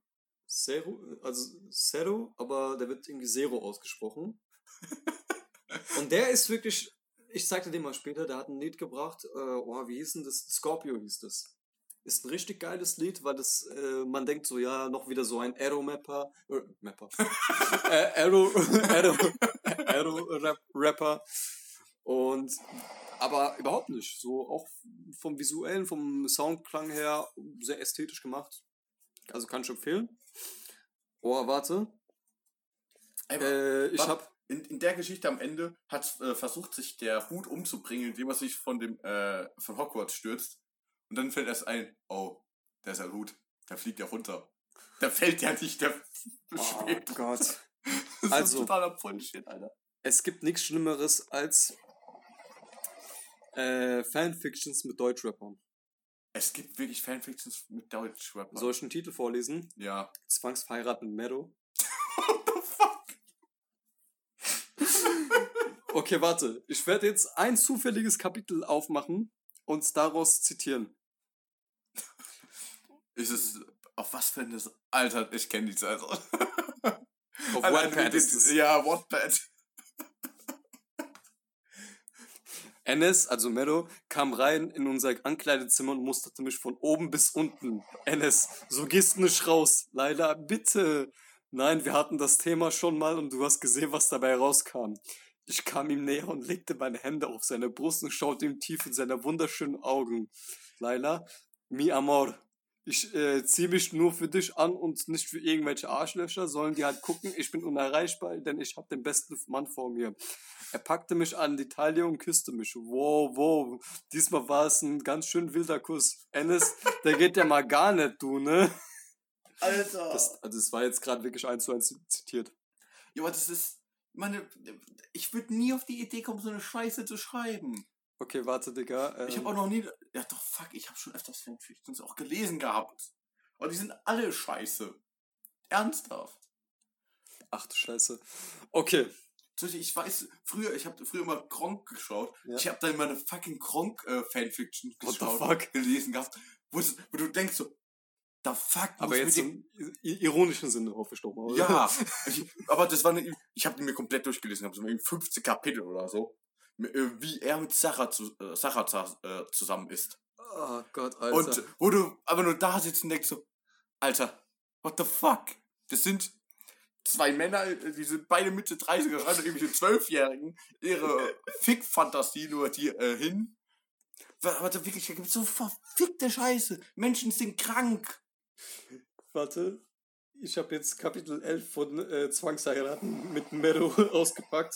Zero, also Zero, aber der wird irgendwie Zero ausgesprochen. Und der ist wirklich, ich zeig dir den mal später, der hat ein Lied gebracht, äh, oh, wie hieß denn das? Scorpio hieß das. Ist ein richtig geiles Lied, weil das, äh, man denkt so, ja, noch wieder so ein Arrow-Mapper, äh, Mapper, äh, Arrow, Arrow, Arrow-Rapper. Und, aber überhaupt nicht. So auch vom visuellen, vom Soundklang her sehr ästhetisch gemacht. Also kann ich empfehlen. Oh, warte. Äh, ich Warte, hab, in, in der Geschichte am Ende hat äh, versucht, sich der Hut umzubringen, indem er sich von dem äh, von Hogwarts stürzt. Und dann fällt erst ein, oh, der ist ein Hut. Der fliegt ja runter. Der fällt ja nicht, der oh schwebt. Gott. Das Also- ist totaler Bullshit, Alter. Es gibt nichts Schlimmeres als äh, Fanfictions mit Deutschrappern. Es gibt wirklich Fanfictions mit Deutschrapper. Soll ich einen Titel vorlesen? ja. Zwangsverheirat mit Meadow. What the fuck? Okay, warte. Ich werde jetzt ein zufälliges Kapitel aufmachen und daraus zitieren. Ist es. Auf was für eine. Alter, ich kenne die Seite. Auf Allein Wattpad ist es. Ja, Wattpad. Enes, also Meadow, kam rein in unser Ankleidezimmer und musterte mich von oben bis unten. Enes, so gehst du nicht raus. Leider, bitte. Nein, wir hatten das Thema schon mal und du hast gesehen, was dabei rauskam. Ich kam ihm näher und legte meine Hände auf seine Brust und schaute ihm tief in seine wunderschönen Augen. Laila, mi amor. Ich äh, ziehe mich nur für dich an und nicht für irgendwelche Arschlöcher. Sollen die halt gucken, ich bin unerreichbar, denn ich habe den besten Mann vor mir. Er packte mich an die Taille und küsste mich. Wow, wow. Diesmal war es ein ganz schön wilder Kuss. Ennis, der geht ja mal gar nicht, du, ne? Alter. Das, also es war jetzt gerade wirklich eins zu eins zitiert. ja, aber das ist. Meine. Ich würde nie auf die Idee kommen, so eine Scheiße zu schreiben. Okay, warte, Digga. Ähm, Ich habe auch noch nie. Ja, doch, fuck, ich habe schon öfters Fanfictions auch gelesen gehabt. Aber die sind alle scheiße. Ernsthaft. Ach du Scheiße. Okay. Ich weiß, früher, ich habe früher immer Kronk geschaut. Ja. Ich habe dann immer eine fucking Kronk-Fanfiction What the geschaut, fuck? gelesen gehabt, wo du denkst so, the fuck, Aber jetzt im ironischen Sinne mal. oder? Ja, ich, aber das war eine, ich habe die mir komplett durchgelesen, habe so irgendwie 50 Kapitel oder so, äh, wie er mit Sarah, zu, äh, Sarah äh, zusammen ist. Oh Gott, Alter. Und wo du aber nur da sitzt und denkst so, Alter, what the fuck? Das sind zwei Männer, äh, die sind beide Mitte 30er, schreiben irgendwelche Zwölfjährigen ihre Fick-Fantasie nur die äh, hin. Aber da wirklich, da gibt's so verfickte Scheiße. Menschen sind krank. Warte. Ich habe jetzt Kapitel 11 von äh, Zwangsheiraten mit Meadow ausgepackt.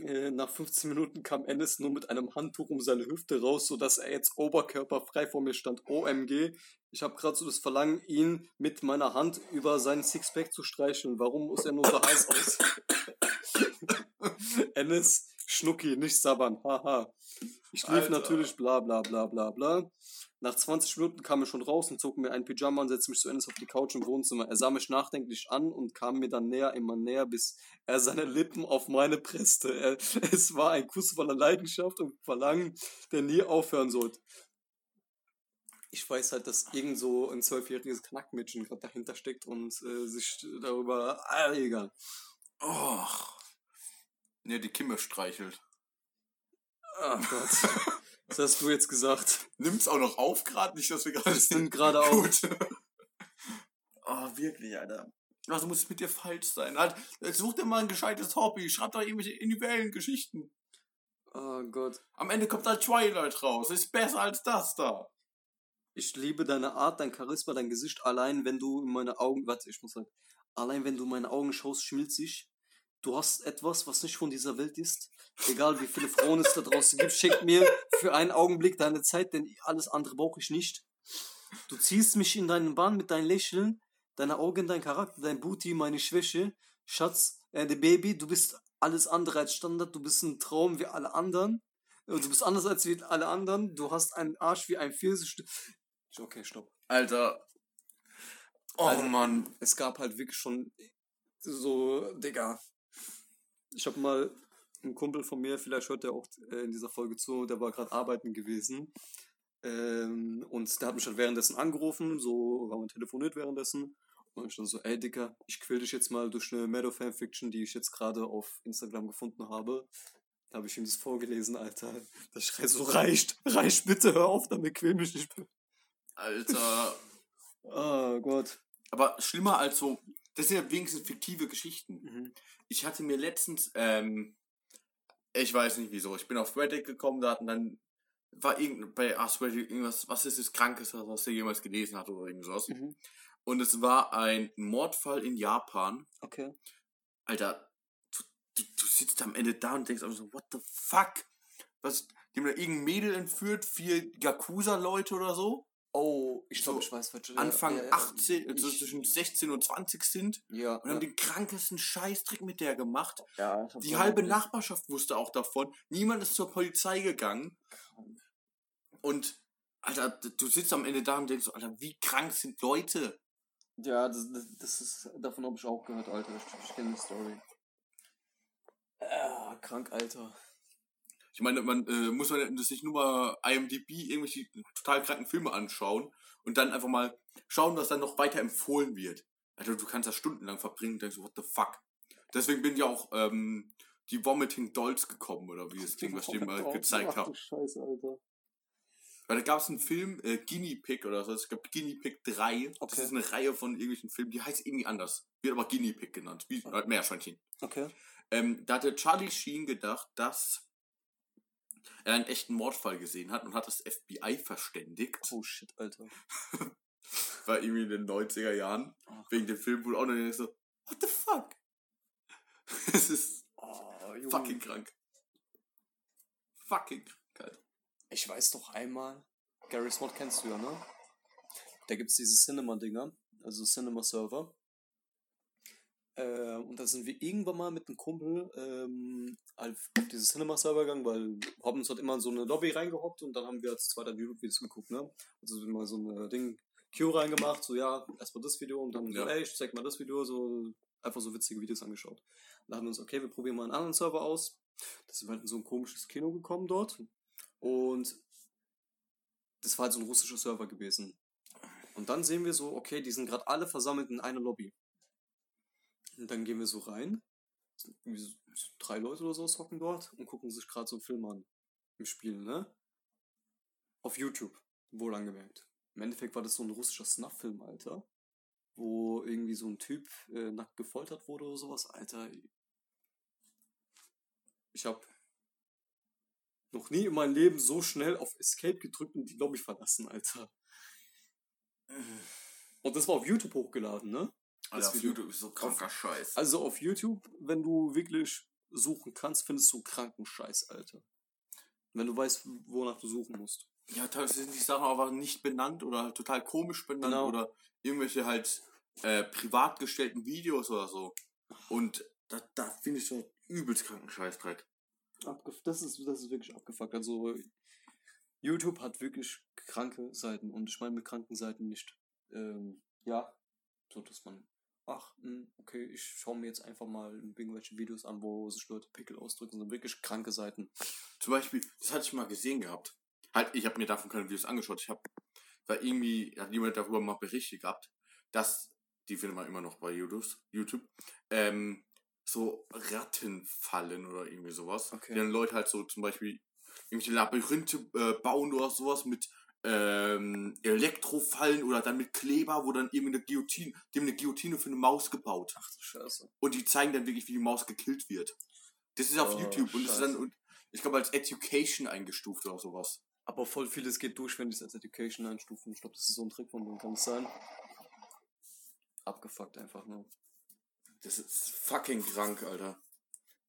Äh, nach 15 Minuten kam Ennis nur mit einem Handtuch um seine Hüfte raus, sodass er jetzt oberkörperfrei vor mir stand. OMG. Ich habe gerade so das Verlangen, ihn mit meiner Hand über seinen Sixpack zu streicheln. Warum muss er nur so heiß aus? Ennis, Schnucki, nicht sabbern. Haha. Ich lief Alter. natürlich bla bla bla bla bla. Nach 20 Minuten kam er schon raus und zog mir ein Pyjama und setzte mich zu Endes auf die Couch im Wohnzimmer. Er sah mich nachdenklich an und kam mir dann näher, immer näher, bis er seine Lippen auf meine presste. Er, es war ein Kuss voller Leidenschaft und Verlangen, der nie aufhören sollte. Ich weiß halt, dass irgend so ein zwölfjähriges Knackmädchen gerade dahinter steckt und äh, sich darüber... Ah, egal. Oh. Ne, die Kimme streichelt. Ach Gott. Was hast du jetzt gesagt? Nimm's auch noch auf gerade, nicht, dass wir gerade Das nimmt gerade auf. Oh, wirklich, Alter. Was muss mit dir falsch sein? Halt, such dir mal ein gescheites Hobby. Schreib doch irgendwelche individuellen Geschichten. Oh Gott. Am Ende kommt da Twilight raus. Ist besser als das da. Ich liebe deine Art, dein Charisma, dein Gesicht. Allein wenn du in meine Augen, warte, ich muss sagen, allein wenn du in meine Augen schaust, schmilzt sich. Du hast etwas, was nicht von dieser Welt ist. Egal wie viele Frauen es da draußen gibt, schenk mir für einen Augenblick deine Zeit, denn alles andere brauche ich nicht. Du ziehst mich in deinen Bann mit deinem Lächeln, deine Augen, dein Charakter, dein Booty, meine Schwäche. Schatz, äh, der Baby, du bist alles andere als Standard, du bist ein Traum wie alle anderen. Äh, Du bist anders als wie alle anderen. Du hast einen Arsch wie ein Pfirsich. Okay, stopp. Alter. Oh Also- Mann. es gab halt wirklich schon so, Digga. Ich habe mal einen Kumpel von mir, vielleicht hört er auch äh, in dieser Folge zu, der war gerade arbeiten gewesen. Ähm, und der hat mich halt währenddessen angerufen, so haben wir telefoniert währenddessen. Und ich dann so, ey Dicker, ich quäl dich jetzt mal durch eine Meadow Fanfiction, die ich jetzt gerade auf Instagram gefunden habe. Da habe ich ihm das vorgelesen, Alter. Da schreit so, reicht, reicht, bitte, hör auf damit, quäl mich nicht. Alter. Oh Gott. Aber schlimmer als so, das sind ja wenigstens fiktive Geschichten. Mhm. Ich hatte mir letztens, ähm, ich weiß nicht wieso, ich bin auf Reddit gekommen, da hatten dann, war irgend, bei Ask Reddit irgendwas, was ist das Krankes, was der jemals gelesen hat oder irgendwas. Mhm. Und es war ein Mordfall in Japan. Okay. Alter, du, du, du sitzt am Ende da und denkst einfach so, what the fuck? Was, die haben da irgendein Mädel entführt, vier Yakuza-Leute oder so, Oh, ich glaube, So ich weiß, was Anfang ja, ja, 18, also zwischen 16 und 20 sind Ja. und haben den krankesten Scheißtrick mit der gemacht. ja, Die halbe Nachbarschaft wusste auch davon. Niemand ist zur Polizei gegangen. Und, Alter, du sitzt am Ende da und denkst, so, Alter, wie krank sind Leute? Ja, das, das, das ist, davon habe ich auch gehört, Alter. Ich, ich kenne die Story. Ah, krank, Alter. Ich meine, man äh, muss man sich nur mal IMDb irgendwelche total kranken Filme anschauen und dann einfach mal schauen, was dann noch weiter empfohlen wird. Alter, du kannst das stundenlang verbringen und denkst, what the fuck? Deswegen bin ja auch ähm, die Vomiting Dolls gekommen, oder wie das Ding, was ich dir mal gezeigt habe. Scheiße, Alter. Weil da gab es einen Film, äh, Guinea Pig oder so, es gab Guinea Pig 3. Das Okay. ist eine Reihe von irgendwelchen Filmen, die heißt irgendwie anders. Wird aber Guinea Pig genannt, wie halt Meerschweinchen. Okay. Ähm, da hatte Charlie Sheen gedacht, dass er einen echten Mordfall gesehen hat und hat das FBI verständigt. Oh shit, Alter. War irgendwie in den 90er Jahren. Ach. Wegen dem Film wohl auch noch so, what the fuck? Es ist Oh, fucking krank. Fucking krank, Alter. Ich weiß doch einmal, Gary Smart kennst du ja, ne? Da gibt's diese Cinema-Dinger, also Cinema-Server. Äh, und da sind wir irgendwann mal mit einem Kumpel ähm, auf auf diese Cinema-Server gegangen, weil haben uns halt immer in so eine Lobby reingehockt und dann haben wir als zweiter YouTube-Videos geguckt, ne? Also mal so ein Ding, Queue reingemacht, so ja, erstmal das Video und dann so, Ja. ey, ich zeig mal das Video, so einfach so witzige Videos angeschaut. Dann haben wir uns, okay, wir probieren mal einen anderen Server aus. Da sind wir halt in so ein komisches Kino gekommen dort. Und das war halt so ein russischer Server gewesen. Und dann sehen wir so, okay, die sind gerade alle versammelt in einer Lobby. Und dann gehen wir so rein. Irgendwie so drei Leute oder so hocken dort und gucken sich gerade so einen Film an. Im Spiel, ne? Auf YouTube, wohl angemerkt. Im Endeffekt war das so ein russischer Snuff-Film, Alter. Wo irgendwie so ein Typ äh, nackt gefoltert wurde oder sowas, Alter. Ich hab noch nie in meinem Leben so schnell auf Escape gedrückt und die Lobby verlassen, Alter. Und das war auf YouTube hochgeladen, ne? Alter, auf. YouTube ist so kranker Scheiß. Also auf YouTube, wenn du wirklich suchen kannst, findest du kranken Scheiß, Alter. Wenn du weißt, wonach du suchen musst. Ja, teilweise sind die Sachen aber nicht benannt oder halt total komisch benannt Genau. oder irgendwelche halt äh, privat gestellten Videos oder so. Und da, da finde ich so übelst kranken Scheißdreck. Abgef das, ist, das ist wirklich abgefuckt. Also YouTube hat wirklich kranke Seiten und ich meine mit kranken Seiten nicht, ähm, ja, so dass man, ach, mh, okay, ich schaue mir jetzt einfach mal irgendwelche Videos an, wo sich Leute Pickel ausdrücken, sondern wirklich kranke Seiten. Zum Beispiel, das hatte ich mal gesehen gehabt. Halt, ich habe mir davon keine Videos angeschaut. Ich habe, weil irgendwie hat jemand darüber mal berichtet gehabt, dass, die findet man immer noch bei YouTube, YouTube ähm, so Rattenfallen oder irgendwie sowas. Okay. Die dann Leute halt so zum Beispiel irgendwelche Labyrinthe äh, bauen oder sowas mit ähm, Elektrofallen oder dann mit Kleber, wo dann irgendwie eine Guillotine, die haben eine Guillotine für eine Maus gebaut. Ach du Scheiße. Und die zeigen dann wirklich, wie die Maus gekillt wird. Das ist auf Oh, YouTube und das ist dann, scheiße. ich glaube, als Education eingestuft oder sowas. Aber voll vieles geht durch, wenn die es als Education einstufen. Ich glaube, das ist so ein Trick von denen, kann es sein? Abgefuckt einfach nur. Das ist fucking krank, Alter.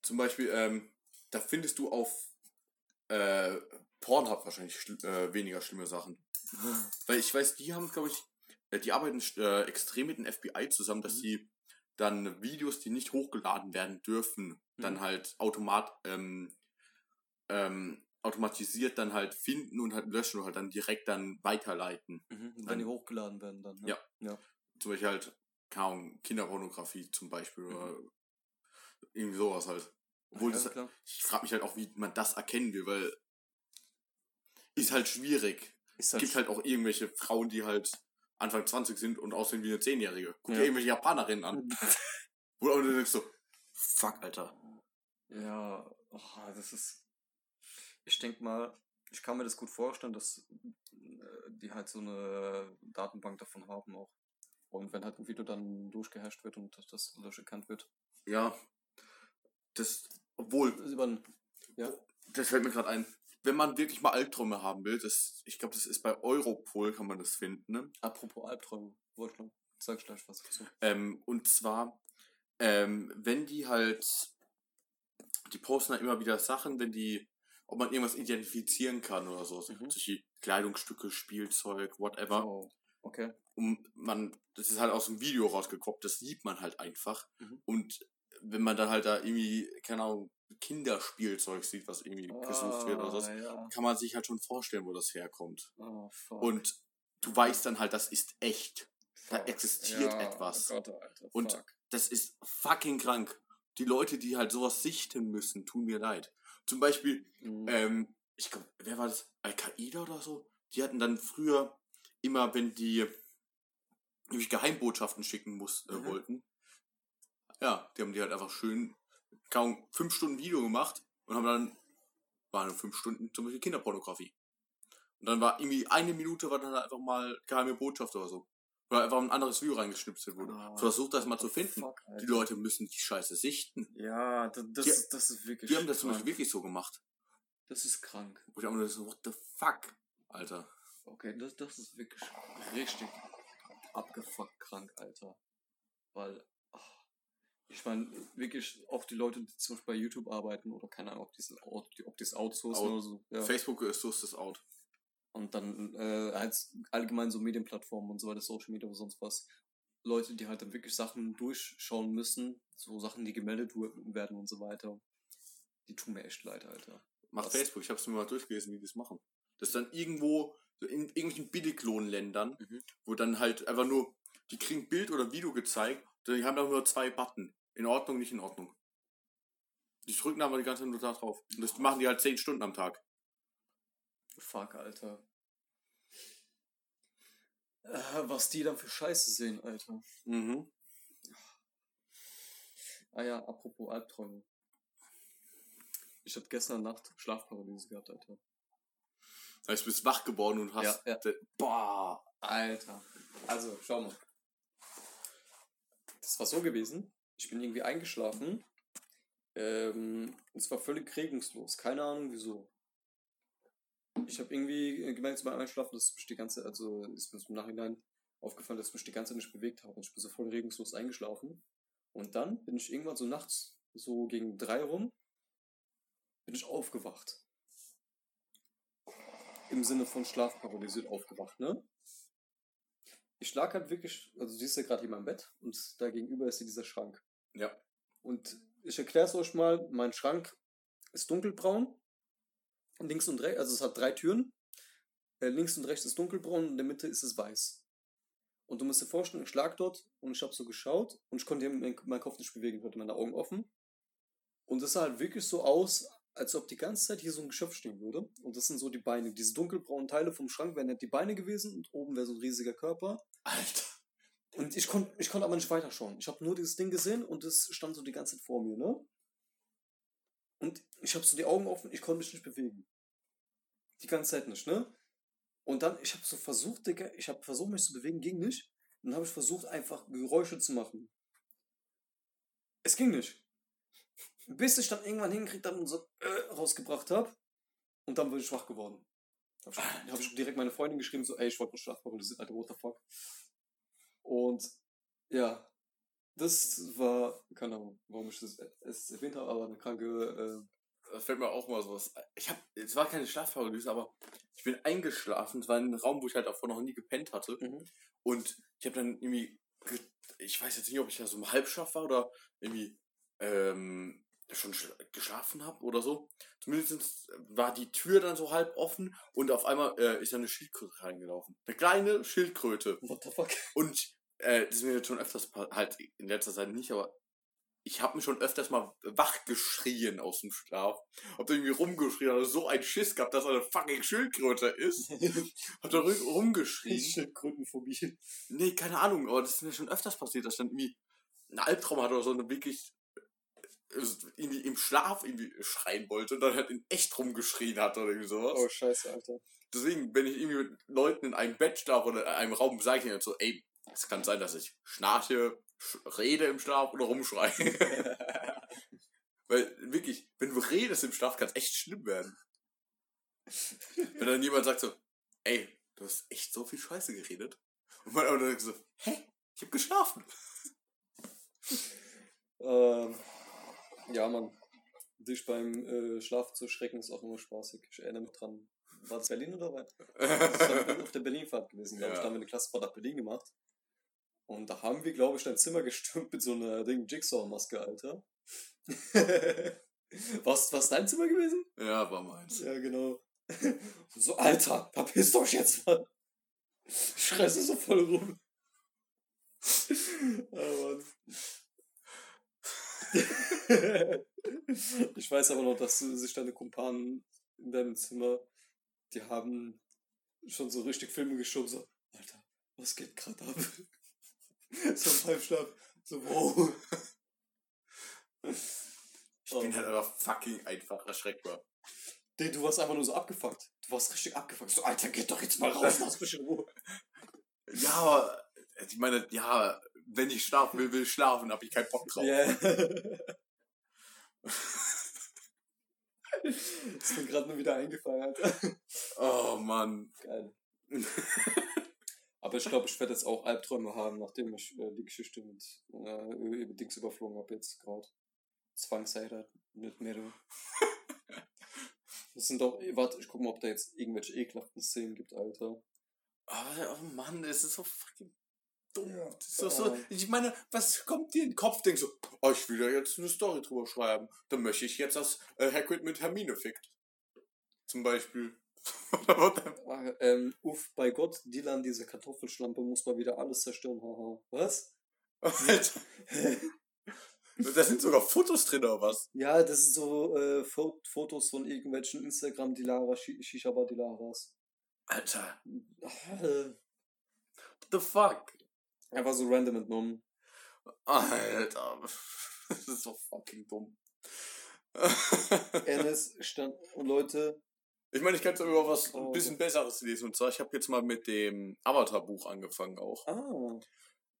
Zum Beispiel, ähm, da findest du auf äh, Pornhub wahrscheinlich schl äh, weniger schlimme Sachen. Weil ich weiß, die haben, glaube ich, äh, die arbeiten äh, extrem mit dem FBI zusammen, dass Mhm. sie dann Videos, die nicht hochgeladen werden dürfen, dann Mhm. halt automat, ähm, ähm, automatisiert dann halt finden und halt löschen und halt dann direkt dann weiterleiten. Mhm. Wenn Dann- die hochgeladen werden dann. Ne? Ja. ja. zum Beispiel halt, keine Ahnung, Kinderpornografie zum Beispiel oder irgendwie sowas halt. Obwohl Ja, das, klar. ich frage mich halt auch, wie man das erkennen will, weil ist halt schwierig. Ist Es gibt halt auch irgendwelche Frauen, die halt Anfang 20 sind und aussehen wie eine Zehnjährige. Guck dir Ja. irgendwelche Japanerinnen an. Wo du denkst so, fuck, Alter. Ja, oh, das ist. Ich denke mal, ich kann mir das gut vorstellen, dass äh, die halt so eine Datenbank davon haben auch. Und wenn halt ein Video dann durchgehasht wird und das dadurch erkannt wird. Ja. Das, obwohl, Das ja. das fällt mir gerade ein, wenn man wirklich mal Albträume haben will, das, ich glaube, das ist bei Europol, kann man das finden, ne? Apropos Albträume, Wolfgang, sag ich gleich was dazu. Ähm, und zwar, ähm, wenn die halt, die posten halt immer wieder Sachen, wenn die, ob man irgendwas identifizieren kann oder so, Mhm. solche Kleidungsstücke, Spielzeug, whatever. Oh, okay. Und man, das ist halt aus dem Video rausgekommen, das sieht man halt einfach. Mhm. Und wenn man dann halt da irgendwie, keine Ahnung, Kinderspielzeug sieht, was irgendwie gesucht wird oder so, Ah, ja. kann man sich halt schon vorstellen, wo das herkommt. Oh. Und du weißt dann halt, das ist echt. da Fuck. existiert ja, etwas. Oh Gott, Alter, Und fuck. das ist fucking krank. Die Leute, die halt sowas sichten müssen, tun mir leid. Zum Beispiel, Mhm. ähm, ich glaube, wer war das? Al-Qaida oder so? Die hatten dann früher immer, wenn die nämlich Geheimbotschaften schicken muss, äh, Mhm. wollten, ja, die haben die halt einfach schön kaum fünf Stunden Video gemacht und haben dann, waren fünf Stunden zum Beispiel Kinderpornografie. Und dann war irgendwie eine Minute war dann halt einfach mal geheime Botschaft oder so. Oder einfach ein anderes Video reingeschnipselt wurde. Ah, Versucht das mal zu finden. fuck, Die. Leute müssen die Scheiße sichten. Ja, das, das, Die- ist, das ist wirklich. Die haben das zum. Beispiel wirklich so gemacht. Das ist krank. Wo ich einfach nur so, what the fuck, Alter. Okay, das, das ist wirklich richtig abgefuckt krank, Alter. Weil, ich meine, wirklich auch die Leute, die zum Beispiel bei YouTube arbeiten oder keine Ahnung, ob die es out- ob die es outsourcen Out- oder so. Ja. Facebook ist so ist das out. Und dann äh, halt allgemein so Medienplattformen und so weiter, Social Media oder sonst was. Leute, die halt dann wirklich Sachen durchschauen müssen, so Sachen, die gemeldet werden und so weiter. Die tun mir echt leid, Alter. Macht Was? Facebook, ich hab's mir mal durchgelesen, wie die das machen. Das ist dann irgendwo, so in irgendwelchen Billiglohnländern, Mhm. wo dann halt einfach nur, die kriegen Bild oder Video gezeigt, die haben dann nur zwei Button. In Ordnung, nicht in Ordnung. Die drücken aber die ganze Zeit nur da drauf. Und das machen die halt zehn Stunden am Tag. Fuck, Alter. Äh, was die dann für Scheiße sehen, Alter. Mhm. Ah ja, apropos Albträume. Ich hab gestern Nacht Schlafparalyse gehabt, Alter. Heißt, du bist wach geworden und hast. Ja, ja. Boah. Alter. Also, schau mal. Das war so gewesen. Ich bin irgendwie eingeschlafen. Ähm, es war völlig regungslos. Keine Ahnung wieso. Ich habe irgendwie gemerkt beim Einschlafen, dass mich die ganze, also ist mir im Nachhinein aufgefallen, dass ich mich die ganze Zeit nicht bewegt habe. Und ich bin so voll regungslos eingeschlafen. Und dann bin ich irgendwann so nachts, so gegen drei rum, bin ich aufgewacht. Im Sinne von schlafparalysiert aufgewacht, ne? Ich lag halt wirklich, also du siehst ja gerade hier mein Bett und da gegenüber ist hier dieser Schrank. Ja. Und ich erkläre es euch mal, mein Schrank ist dunkelbraun. Links und rechts, also es hat drei Türen. Äh, links und rechts ist dunkelbraun und in der Mitte ist es weiß. Und du musst dir vorstellen, ich lag dort und ich habe so geschaut und ich konnte meinen meinen Kopf nicht bewegen, ich hatte meine Augen offen. Und es sah halt wirklich so aus, als ob die ganze Zeit hier so ein Geschöpf stehen würde. Und das sind so die Beine. Diese dunkelbraunen Teile vom Schrank wären halt die Beine gewesen und oben wäre so ein riesiger Körper. Alter. Und ich konnte ich konnt aber nicht weiterschauen. Ich habe nur dieses Ding gesehen und es stand so die ganze Zeit vor mir, ne? Und ich habe so die Augen offen, ich konnte mich nicht bewegen. Die ganze Zeit nicht, ne? Und dann, ich habe so versucht, Digga, ich habe versucht, mich zu bewegen, ging nicht. Und dann habe ich versucht, einfach Geräusche zu machen. Es ging nicht. Bis ich dann irgendwann hingekriegt habe und so äh, rausgebracht habe. Und dann bin ich schwach geworden. Habe ich, hab ich direkt meine Freundin geschrieben, so, ey, ich wollte nur schlafparalysiert, Alter, what the fuck. Und ja, das war, keine Ahnung, warum ich das es erwähnt habe, aber eine kranke, Da fällt mir auch mal sowas. Ich hab, es war keine Schlafparalyse, aber ich bin eingeschlafen. Es war ein Raum, wo ich halt davor noch nie gepennt hatte. äh, mhm. Und ich habe dann irgendwie, ge- ich weiß jetzt nicht, ob ich da so im Halbschlaf war oder irgendwie ähm, schon schla- geschlafen habe oder so. Zumindest war die Tür dann so halb offen und auf einmal äh, ist da eine Schildkröte reingelaufen. Eine kleine Schildkröte. what the fuck. Und äh, das ist mir jetzt schon öfters halt in letzter Zeit nicht, aber ich habe mich schon öfters mal wach geschrien aus dem Schlaf. Hab da irgendwie rumgeschrien, also so ein Schiss gehabt, dass er eine fucking Schildkröte ist. Hab da ru- rumgeschrien. Schildkrötenphobie. Nee, keine Ahnung, aber das ist mir schon öfters passiert, dass ich dann irgendwie einen Albtraum hatte oder so und wirklich irgendwie im Schlaf irgendwie schreien wollte und dann halt in echt rumgeschrien hat oder irgendwie sowas. Oh, scheiße, Alter. Deswegen, wenn ich irgendwie mit Leuten in einem Bett schlafe oder in einem Raum, sage ich ihnen halt so, ey, es kann sein, dass ich schnarche, sch rede im Schlaf oder rumschreie. Weil wirklich, wenn du redest im Schlaf, kann es echt schlimm werden. wenn dann jemand sagt so, ey, du hast echt so viel Scheiße geredet. Und man aber dann so, hä? Ich hab geschlafen. Ähm, ja, Mann. Dich beim äh, Schlaf zu schrecken ist auch immer spaßig. Ich erinnere mich dran. War das Berlin oder was? Das war auf der Berlinfahrt gewesen, glaube ich. Ja. Da haben wir eine Klassenfahrt nach Berlin gemacht. Und da haben wir, glaube ich, dein Zimmer gestürmt mit so einer Ding Jigsaw-Maske, Alter. was, was dein Zimmer gewesen? ja, war meins. Ja, genau. Und so, Alter, verpisst euch jetzt mal. Schreist du so voll rum. Oh, Mann. ich weiß aber noch, dass sich deine Kumpanen in deinem Zimmer, die haben schon so richtig Filme geschoben, so, Alter, was geht gerade ab? so beim Schlaf, so, wow. Ich bin halt einfach fucking einfach erschreckbar. Nee, du warst einfach nur so abgefuckt. Du warst richtig abgefuckt. So, Alter, geht doch jetzt mal raus, lass mich in Ruhe. Ja, aber ich meine, ja, wenn ich schlafen will, will ich schlafen, hab ich keinen Bock drauf. Yeah. Ist mir gerade nur wieder eingefallen, Alter. Oh Mann. Geil. Aber ich glaube, ich werde jetzt auch Albträume haben, nachdem ich äh, die Geschichte mit äh, über Dings überflogen habe jetzt gerade. Zwangsheiratet mit Mero. Das sind doch, warte, ich guck mal, ob da jetzt irgendwelche ekelhaften Szenen gibt, Alter. Aber, oh Mann, es ist so fucking dumm. Ja. So, Ja. ich meine, was kommt dir in den Kopf? Denkst du, oh, ich will da jetzt eine Story drüber schreiben. Dann möchte ich jetzt, dass äh, Hagrid mit Hermine fickt. Zum Beispiel. Ähm, uff, bei Gott, Dylan, diese Kartoffelschlampe muss mal wieder alles zerstören, haha. Was? Da sind sogar Fotos drin, oder was? Ja, das sind so äh, Fo Fotos von irgendwelchen Instagram-Dilara, Shishaba-Dilaras. Alter, Äh, what the fuck? Einfach so random entnommen. Alter, das ist so fucking dumm. Enes stand, und Leute, Ich meine, ich kann jetzt aber was Oh, ein bisschen Besseres lesen. Und zwar, ich habe jetzt mal mit dem Avatar-Buch angefangen auch. ah,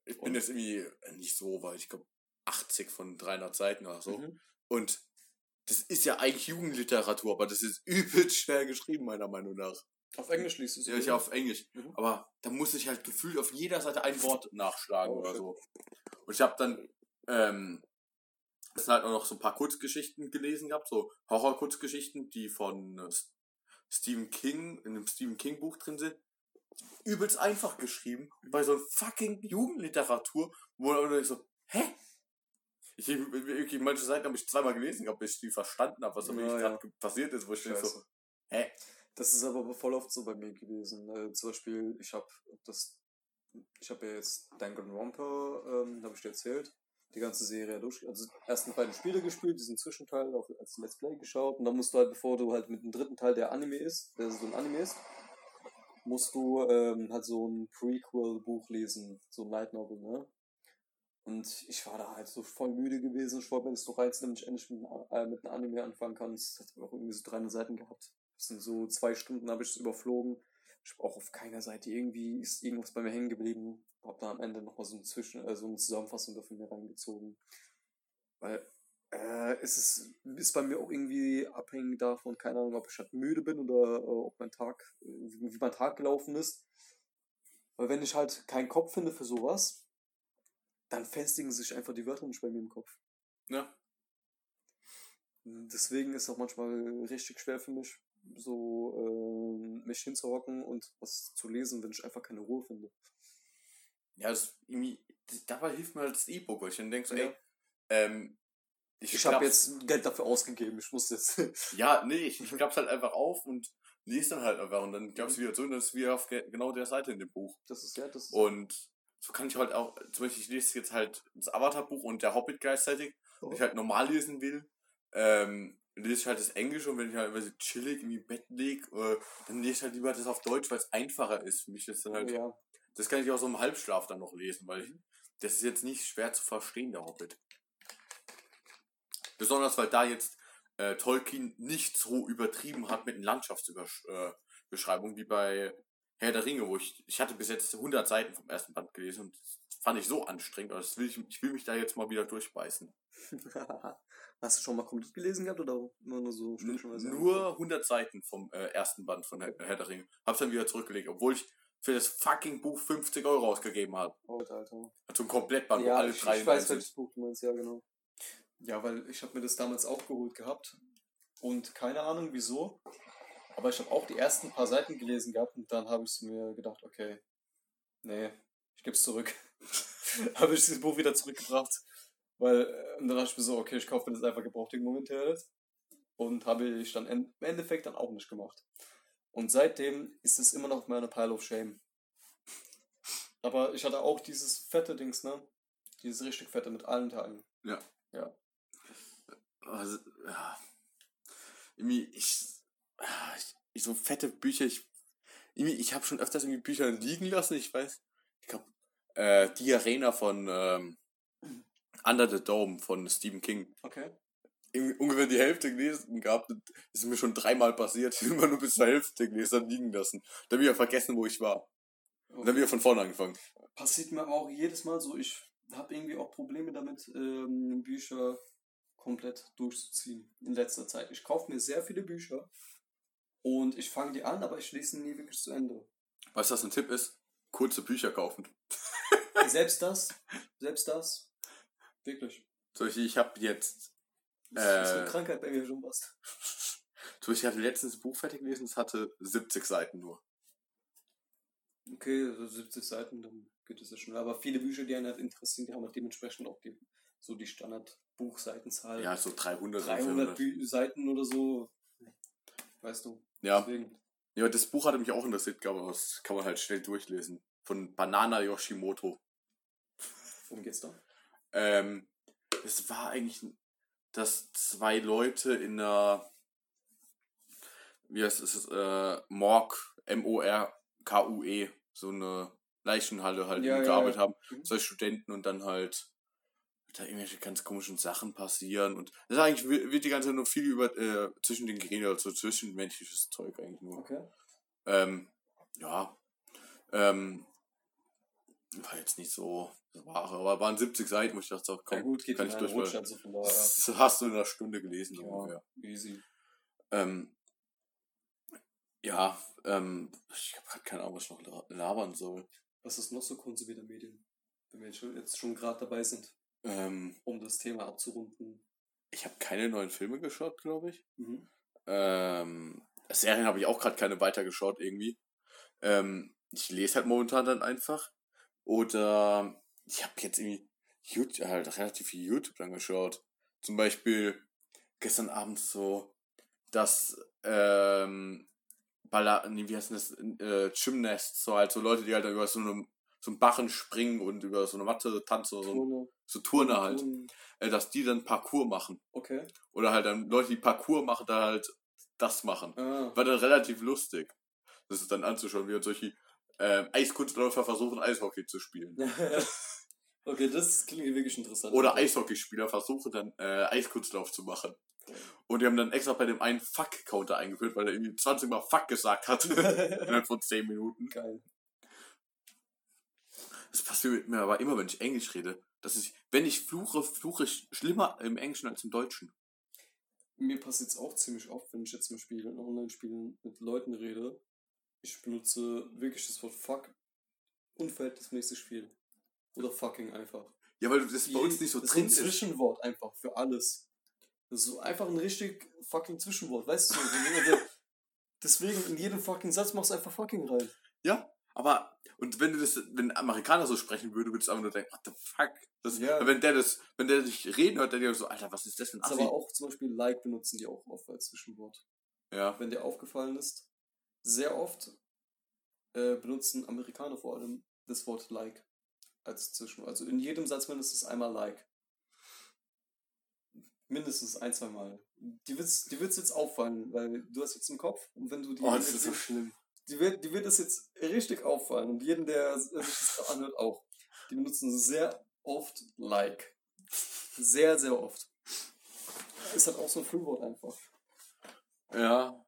Ich bin jetzt irgendwie nicht so weit, ich glaube 80 von 300 Seiten oder so. mhm. Und das ist ja eigentlich Jugendliteratur, aber das ist übelst schwer geschrieben, meiner Meinung nach. Auf Englisch liest du es. Ja, ich auf Englisch. Mhm. Aber da muss ich halt gefühlt auf jeder Seite ein Wort nachschlagen Oh, oder shit. so. Und ich habe dann, ähm, es sind halt auch noch so ein paar Kurzgeschichten gelesen gehabt, so Horror-Kurzgeschichten, die von äh, Stephen King, in einem Stephen King Buch drin sind. Übelst einfach geschrieben, bei so fucking Jugendliteratur, wo man so, hä? Ich, wirklich, manche Seiten habe ich zweimal gelesen bis ich die verstanden habe, was da Ja, wirklich ja. gerade passiert ist, wo ich so, hä? Das ist aber voll oft so bei mir gewesen. Äh, zum Beispiel, ich habe das, ich habe ja jetzt Danganronpa, ähm, habe ich dir erzählt, die ganze Serie durch, also ersten beiden Spiele gespielt, diesen Zwischenteil auch als Let's Play geschaut und dann musst du halt, bevor du halt mit dem dritten Teil, der Anime ist, der so ein Anime ist, musst du ähm, halt so ein Prequel-Buch lesen, so ein Light Novel, ne? Und ich war da halt so voll müde gewesen. Ich wollte mir das so reizen, damit ich endlich mit, äh, mit einem Anime anfangen kann. Es hat auch irgendwie so 300 Seiten gehabt. Das sind so zwei Stunden habe ich es überflogen. Ich habe auch auf keiner Seite irgendwie ist irgendwas bei mir hängen geblieben. Hab dann am Ende nochmal so, ein Zwischen, äh, so eine Zusammenfassung dafür mir reingezogen. Weil äh, es ist, ist bei mir auch irgendwie abhängig davon, keine Ahnung, ob ich halt müde bin oder äh, ob mein Tag, äh, wie, wie mein Tag gelaufen ist. Weil wenn ich halt keinen Kopf finde für sowas, dann festigen sich einfach die Wörter nicht bei mir im Kopf. Ja. Deswegen ist es auch manchmal richtig schwer für mich, so ähm, mich hinzuhocken und was zu lesen, wenn ich einfach keine Ruhe finde. Ja, das, dabei hilft mir halt das E-Book, weil ich dann denke so, Ja. ey, ähm, ich, Ich habe jetzt Geld dafür ausgegeben, ich muss jetzt. Ja, nee, ich, ich klapp's halt einfach auf und lese dann halt einfach und dann klapp's wieder zu und dann ist wieder auf ge genau der Seite in dem Buch. Das ist ja das. Und so kann ich halt auch, zum Beispiel, ich lese jetzt halt das Avatar-Buch und der Hobbit gleichzeitig. Oh. Wenn ich halt normal lesen will, ähm, lese ich halt das Englische und wenn ich halt irgendwie so chillig im Bett lieg, äh, dann lese ich halt lieber das auf Deutsch, weil es einfacher ist für mich. Das, dann halt, ja. das kann ich auch so im Halbschlaf dann noch lesen, weil ich, das ist jetzt nicht schwer zu verstehen, der Hobbit. Besonders weil da jetzt äh, Tolkien nicht so übertrieben hat mit den Landschaftsbeschreibungen wie bei Herr der Ringe, wo ich, ich hatte bis jetzt 100 Seiten vom ersten Band gelesen und fand ich so anstrengend, aber das will ich, ich will mich da jetzt mal wieder durchbeißen. Hast du schon mal komplett gelesen gehabt oder immer nur so stückchenweise? Nur 100 Seiten vom äh, ersten Band von Herr, Herr der Ringe. Hab's dann wieder zurückgelegt, obwohl ich für das fucking Buch 50 Euro ausgegeben habe. Oh, Alter. Also ein Komplettband, wo Ja, alle ich, drei ich weiß, welches Buch du meinst, ja, genau. Ja, weil ich habe mir das damals auch geholt gehabt und keine Ahnung wieso, aber ich habe auch die ersten paar Seiten gelesen gehabt und dann habe ich mir gedacht, okay, nee, ich gebe es zurück. habe ich das Buch wieder zurückgebracht, weil äh, und dann dachte ich mir so, okay, ich kaufe mir das einfach gebraucht im Internet und habe ich dann im Endeffekt dann auch nicht gemacht. Und seitdem ist es immer noch meine Pile of Shame. Aber ich hatte auch dieses fette Dings, ne? Dieses richtig fette mit allen Teilen. Also, ja. Irgendwie, ich, ich, so fette Bücher, ich, irgendwie, ich habe schon öfters irgendwie Bücher liegen lassen, ich weiß, äh, Die Arena von ähm, Under the Dome von Stephen King. Okay. Irgendwie ungefähr die Hälfte gelesen gehabt, das ist mir schon dreimal passiert, immer nur bis zur Hälfte gelesen, dann liegen lassen. Dann wieder vergessen, wo ich war. Und dann wieder von vorne angefangen. Passiert mir aber auch jedes Mal so. Ich habe irgendwie auch Probleme damit, ähm, Bücher komplett durchzuziehen in letzter Zeit. Ich kaufe mir sehr viele Bücher und ich fange die an, aber ich lese sie nie wirklich zu Ende. Weißt du, was ein Tipp ist? Kurze Bücher kaufen. selbst das, selbst das, wirklich. Beispiel, ich habe jetzt Das ist Äh. eine Krankheit bei mir schon fast. Beispiel, ich hatte letztens ein Buch fertig gelesen, es hatte 70 Seiten nur. Okay, also 70 Seiten, dann geht es ja schon. Aber viele Bücher, die einen halt interessieren, die haben halt dementsprechend auch die, so die Standard-Buchseitenzahl. Ja, so 300, 300 400. Bü Seiten oder so. Weißt du. Ja. Deswegen. ja, das Buch hatte mich auch interessiert, glaube ich, aber das kann man halt schnell durchlesen. Von Banana Yoshimoto. Worum geht's da? Ähm, es war eigentlich, dass zwei Leute in einer, wie heißt es, äh, Morg, M-O-R-K-U-E, so eine Leichenhalle halt Ja, ja, gearbeitet ja. haben. Mhm. Zwei Studenten und dann halt da irgendwelche ganz komischen Sachen passieren und das ist eigentlich wird die ganze Zeit nur viel über äh, zwischen den Geräten oder so zwischenmenschliches Zeug eigentlich nur. Okay. Ähm, ja. Ähm, war jetzt nicht so war, aber waren 70 Seiten, wo ich dachte, so, komm, ja gut, geht kann ich einen durch. Rutsch, von daher. Das hast du in einer Stunde gelesen, so Ja. ungefähr. Easy. Ähm, ja, ähm, ich habe keine Ahnung, was ich noch la- labern soll. Was ist noch so konsumierte Medien? Wenn wir jetzt schon gerade dabei sind, Ähm, um das Thema abzurunden. ich habe keine neuen Filme geschaut, glaube ich. Mhm. Ähm, Serien habe ich auch gerade keine weitergeschaut irgendwie. Ähm, ich lese halt momentan dann einfach. Oder ich habe jetzt irgendwie YouTube, halt relativ viel YouTube dann geschaut. Zum Beispiel gestern Abend so das ähm, Balla, nee, wie heißt das? Äh, Gymnast, so halt so Leute, die halt über so einem so einen Bachen springen und über so eine Matte tanzen oder so, Turne. so Turner halt, äh, dass die dann Parcours machen. Okay. Oder halt dann Leute, die Parcours machen, dann halt das machen. Ah. War dann relativ lustig. Das ist dann anzuschauen, wie halt solche ähm, Eiskunstläufer versuchen, Eishockey zu spielen. okay, das klingt wirklich interessant. Oder Eishockeyspieler versuchen dann äh, Eiskunstlauf zu machen. Und die haben dann extra bei dem einen Fuck-Counter eingeführt, weil er irgendwie 20 Mal Fuck gesagt hat. Innerhalb von 10 Minuten. Geil. Das passiert mit mir aber immer, wenn ich Englisch rede. Dass ich, wenn ich fluche, fluche ich schlimmer im Englischen als im Deutschen. Mir passiert es auch ziemlich oft, wenn ich jetzt zum Spiel in Online-Spielen mit Leuten rede. Ich benutze wirklich das Wort fuck unverhältnismäßig viel. Oder fucking einfach. Ja, weil das bei uns nicht so das drin ist ein. Zwischenwort einfach für alles. Das ist so einfach ein richtig fucking Zwischenwort, weißt du? Deswegen in jedem fucking Satz machst du einfach fucking rein. Ja, aber, und wenn du das, wenn ein Amerikaner so sprechen würde, würdest du einfach nur denken, what the fuck? Das, Ja. Wenn der das, wenn der dich reden hört, dann denkt er so, Alter, was ist das ein Das aber auch zum Beispiel like benutzen die auch oft als Zwischenwort. Ja, Wenn dir aufgefallen ist, sehr oft äh, benutzen Amerikaner vor allem das Wort like. als zwischen. Also in jedem Satz mindestens einmal like. Mindestens ein, zwei Mal. Die wird's, die wird's jetzt auffallen, weil du hast jetzt im Kopf und wenn du die. Oh, das ist so schlimm. die wird, die wird es jetzt richtig auffallen und jeden, der sich das anhört, auch. Die benutzen sehr oft like. Sehr, sehr oft. Ist halt auch so ein Füllwort einfach. Ja.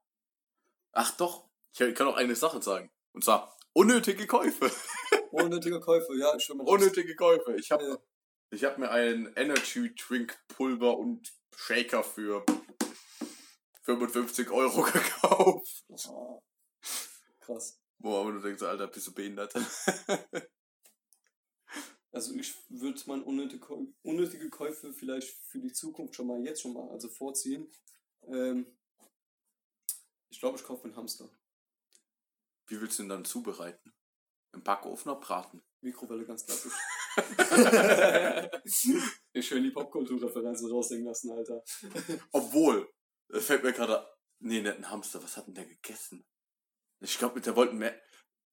Ach doch, ich kann auch eine Sache sagen. Und zwar unnötige Käufe. Unnötige Käufe, ja, mal. Unnötige Käufe. Ich habe Ja. ich hab mir ein Energy Drink Pulver und Shaker für 55 Euro gekauft. Ah, krass. Boah, aber du denkst, Alter, bist du behindert? Also ich würde meine unnötige, unnötige Käufe vielleicht für die Zukunft schon mal jetzt schon mal also vorziehen. Ähm, ich glaube, ich kaufe einen Hamster. Wie willst du ihn dann zubereiten? Im Backofen oder braten? Mikrowelle ganz klassisch. ich schön die Popkulturreferenzen raushängen lassen, Alter. Obwohl, fällt mir gerade. Nee, nicht ein Hamster, was hat denn der gegessen? Ich glaube, der wollten mehr.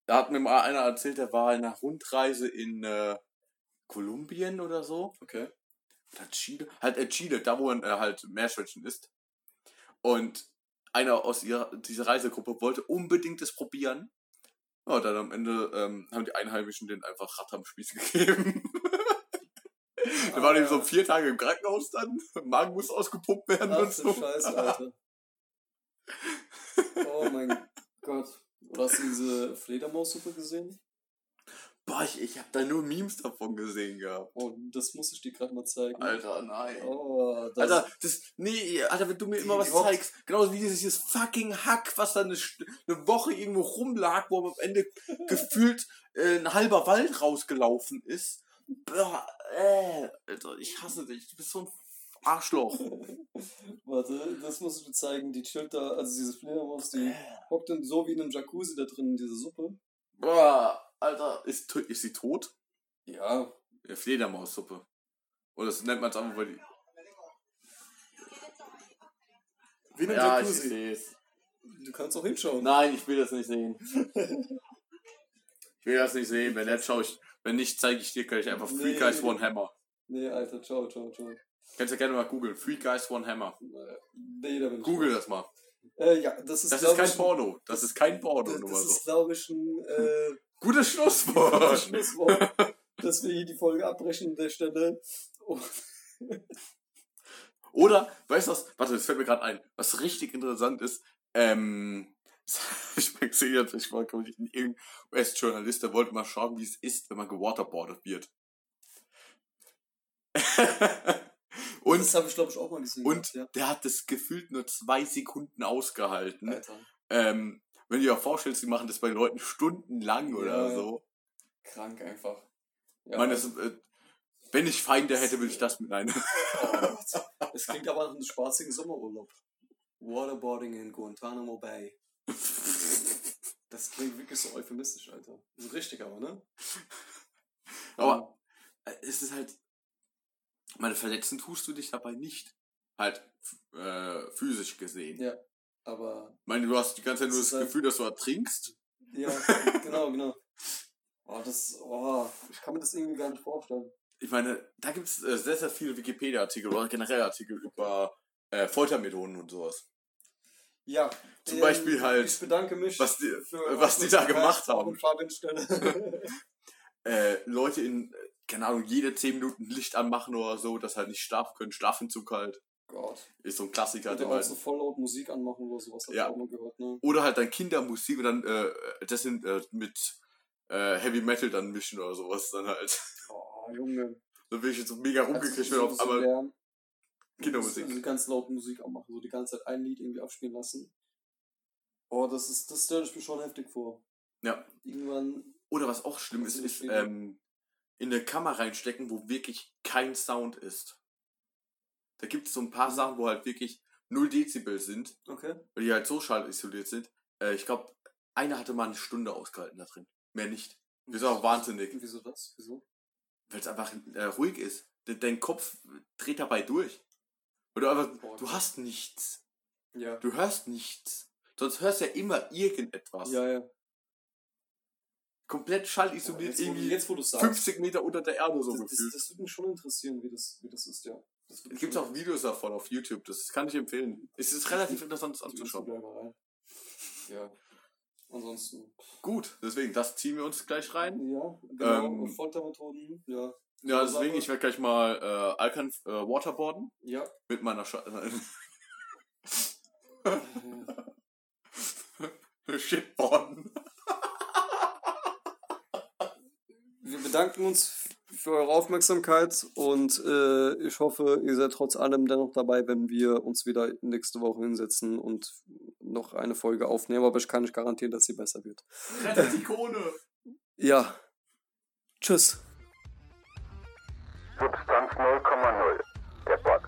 Da hat mir mal einer erzählt, der war in einer Rundreise in äh, Kolumbien oder so. Okay. Oder Chile. Halt äh, Chile, da wo er halt Meerschweinchen isst. Und einer aus ihrer, dieser Reisegruppe wollte unbedingt es probieren. Ja, dann am Ende ähm, haben die Einheimischen den einfach Rat am Spieß gegeben. Der war eben so vier Tage im Krankenhaus dann. Magen muss ausgepumpt werden Ach und so. Scheiße, Alter. Oh mein Gott. Oder hast du diese Fledermaussuppe gesehen? Boah, ich, ich habe da nur Memes davon gesehen gehabt. Oh, das muss ich dir gerade mal zeigen. Alter, nein. Oh, das, Alter, das, nee, Alter, wenn du mir immer was hockt- zeigst, genauso wie dieses, fucking Hack, was da eine, eine Woche irgendwo rumlag, wo am Ende gefühlt äh, ein halber Wald rausgelaufen ist. Boah, äh, Alter, ich hasse dich, du bist so ein Arschloch. Warte, das muss ich dir zeigen. Die chillt da, also diese Fledermaus, die hockt dann so wie in einem Jacuzzi da drin in dieser Suppe. Boah, Alter, ist, ist sie tot? Ja, Ja, Fledermaussuppe. Oder das nennt man es einfach, weil die. wie in einem Ja, ich Jacuzzi. sehe es. Du kannst auch hinschauen. Nein, ich will das nicht sehen. Ich will das nicht sehen. Wenn nicht, schau ich. Wenn nicht, zeige ich dir gleich einfach Three Nee. Guys One Hammer. Nee, Alter, ciao, ciao, ciao. Kannst ja gerne mal googeln. Three Guys One Hammer. Nee, da bin ich Google das mal. Äh, ja, das ist, Das ist kein ich, Porno. Das ist kein Porno, Das, das so. ist, glaube ich, ein äh, Gutes gutes Schlusswort. Schlusswort, dass wir hier die Folge abbrechen an der Stelle. Oh, Oder, weißt du was? Warte, das fällt mir gerade ein. Was richtig interessant ist, ähm, ich mal gesehen, ich war, glaube ich, in irgendein US-Journalist, der wollte mal schauen, wie es ist, wenn man gewaterboardet wird. und das habe ich, glaube ich, auch mal gesehen. und gehabt, der hat das gefühlt nur zwei Sekunden ausgehalten. ja. Alter, Ähm, wenn du dir vorstellst, die machen das bei Leuten stundenlang oder Ja. so. krank einfach. Ja, Ich meine, das, äh, wenn ich Feinde hätte, würde ich das mit einem. es klingt aber nach einem spaßigen Sommerurlaub. Waterboarding in Guantanamo Bay. Das klingt wirklich so euphemistisch, Alter. So richtig aber, ne? Aber äh, es ist halt. Meine verletzen tust du dich dabei nicht. Halt äh, physisch gesehen. Ja, aber Ich meine, du hast die ganze Zeit nur Das halt- Gefühl, dass du ertrinkst. Ja, genau, genau. Oh, das, oh, ich kann mir das irgendwie gar nicht vorstellen. Ich meine, da gibt es äh, sehr, sehr viele Wikipedia-Artikel oder generell Artikel über äh, Foltermethoden und sowas. Ja. Zum Beispiel halt, Ich bedanke mich, was die- für was die da gemacht haben. Äh, Leute in, äh, keine Ahnung, jede 10 Minuten Licht anmachen oder so, dass halt nicht schlafen können. Schlafentzug halt. Gott. Ist so ein Klassiker. Auch man- so voll laut Musik anmachen oder sowas, hab Ja. ich auch mal gehört, ne? Oder halt dann Kindermusik und dann äh, das sind, äh, mit äh, Heavy Metal dann mischen oder sowas dann halt. Oh, Junge. Da bin ich jetzt so mega rumgekriegt, wenn so, auf einmal lernen. Kindermusik. Also ganz laut Musik anmachen, so die ganze Zeit ein Lied irgendwie abspielen lassen. Oh, das ist, das stelle ich mir schon heftig vor. Ja. Irgendwann, Oder was auch schlimm ist, ist ähm, in eine Kammer reinstecken, wo wirklich kein Sound ist. Da gibt es so ein paar Mhm. Sachen, wo halt wirklich 0 Dezibel sind, okay. weil die halt so schallisoliert sind. Äh, ich glaube, einer hatte mal eine Stunde ausgehalten da drin. Mehr nicht. Wir sind auch wahnsinnig. Wieso das? Wieso? Weil es einfach äh, ruhig ist. De dein Kopf dreht dabei durch. Oder einfach, Boah, du hast nichts. Ja. Du hörst nichts. Sonst hörst du ja immer irgendetwas. Ja, ja. komplett schallisoliert, irgendwie jetzt, wo du sagst, 50 Meter unter der Erde so das, das, gefühlt. das würde mich schon interessieren, wie das, wie das ist, ja. Es gibt auch Videos davon auf YouTube, das kann ich empfehlen. Es ist relativ interessant das anzuschauen. Ja. Ansonsten. Gut, deswegen, das ziehen wir uns gleich rein. Ja, genau. Ähm, Foltermethoden, ja. Ja, deswegen, ich werde gleich mal äh, Alkan äh, waterboarden Ja. mit meiner Sch Shitboarden. Wir bedanken uns für eure Aufmerksamkeit und äh, ich hoffe, ihr seid trotz allem dennoch dabei, wenn wir uns wieder nächste Woche hinsetzen und noch eine Folge aufnehmen. Aber ich kann nicht garantieren, dass sie besser wird. Rettet die Krone. Ja. Tschüss. Substanz 0,0. Der Podcast.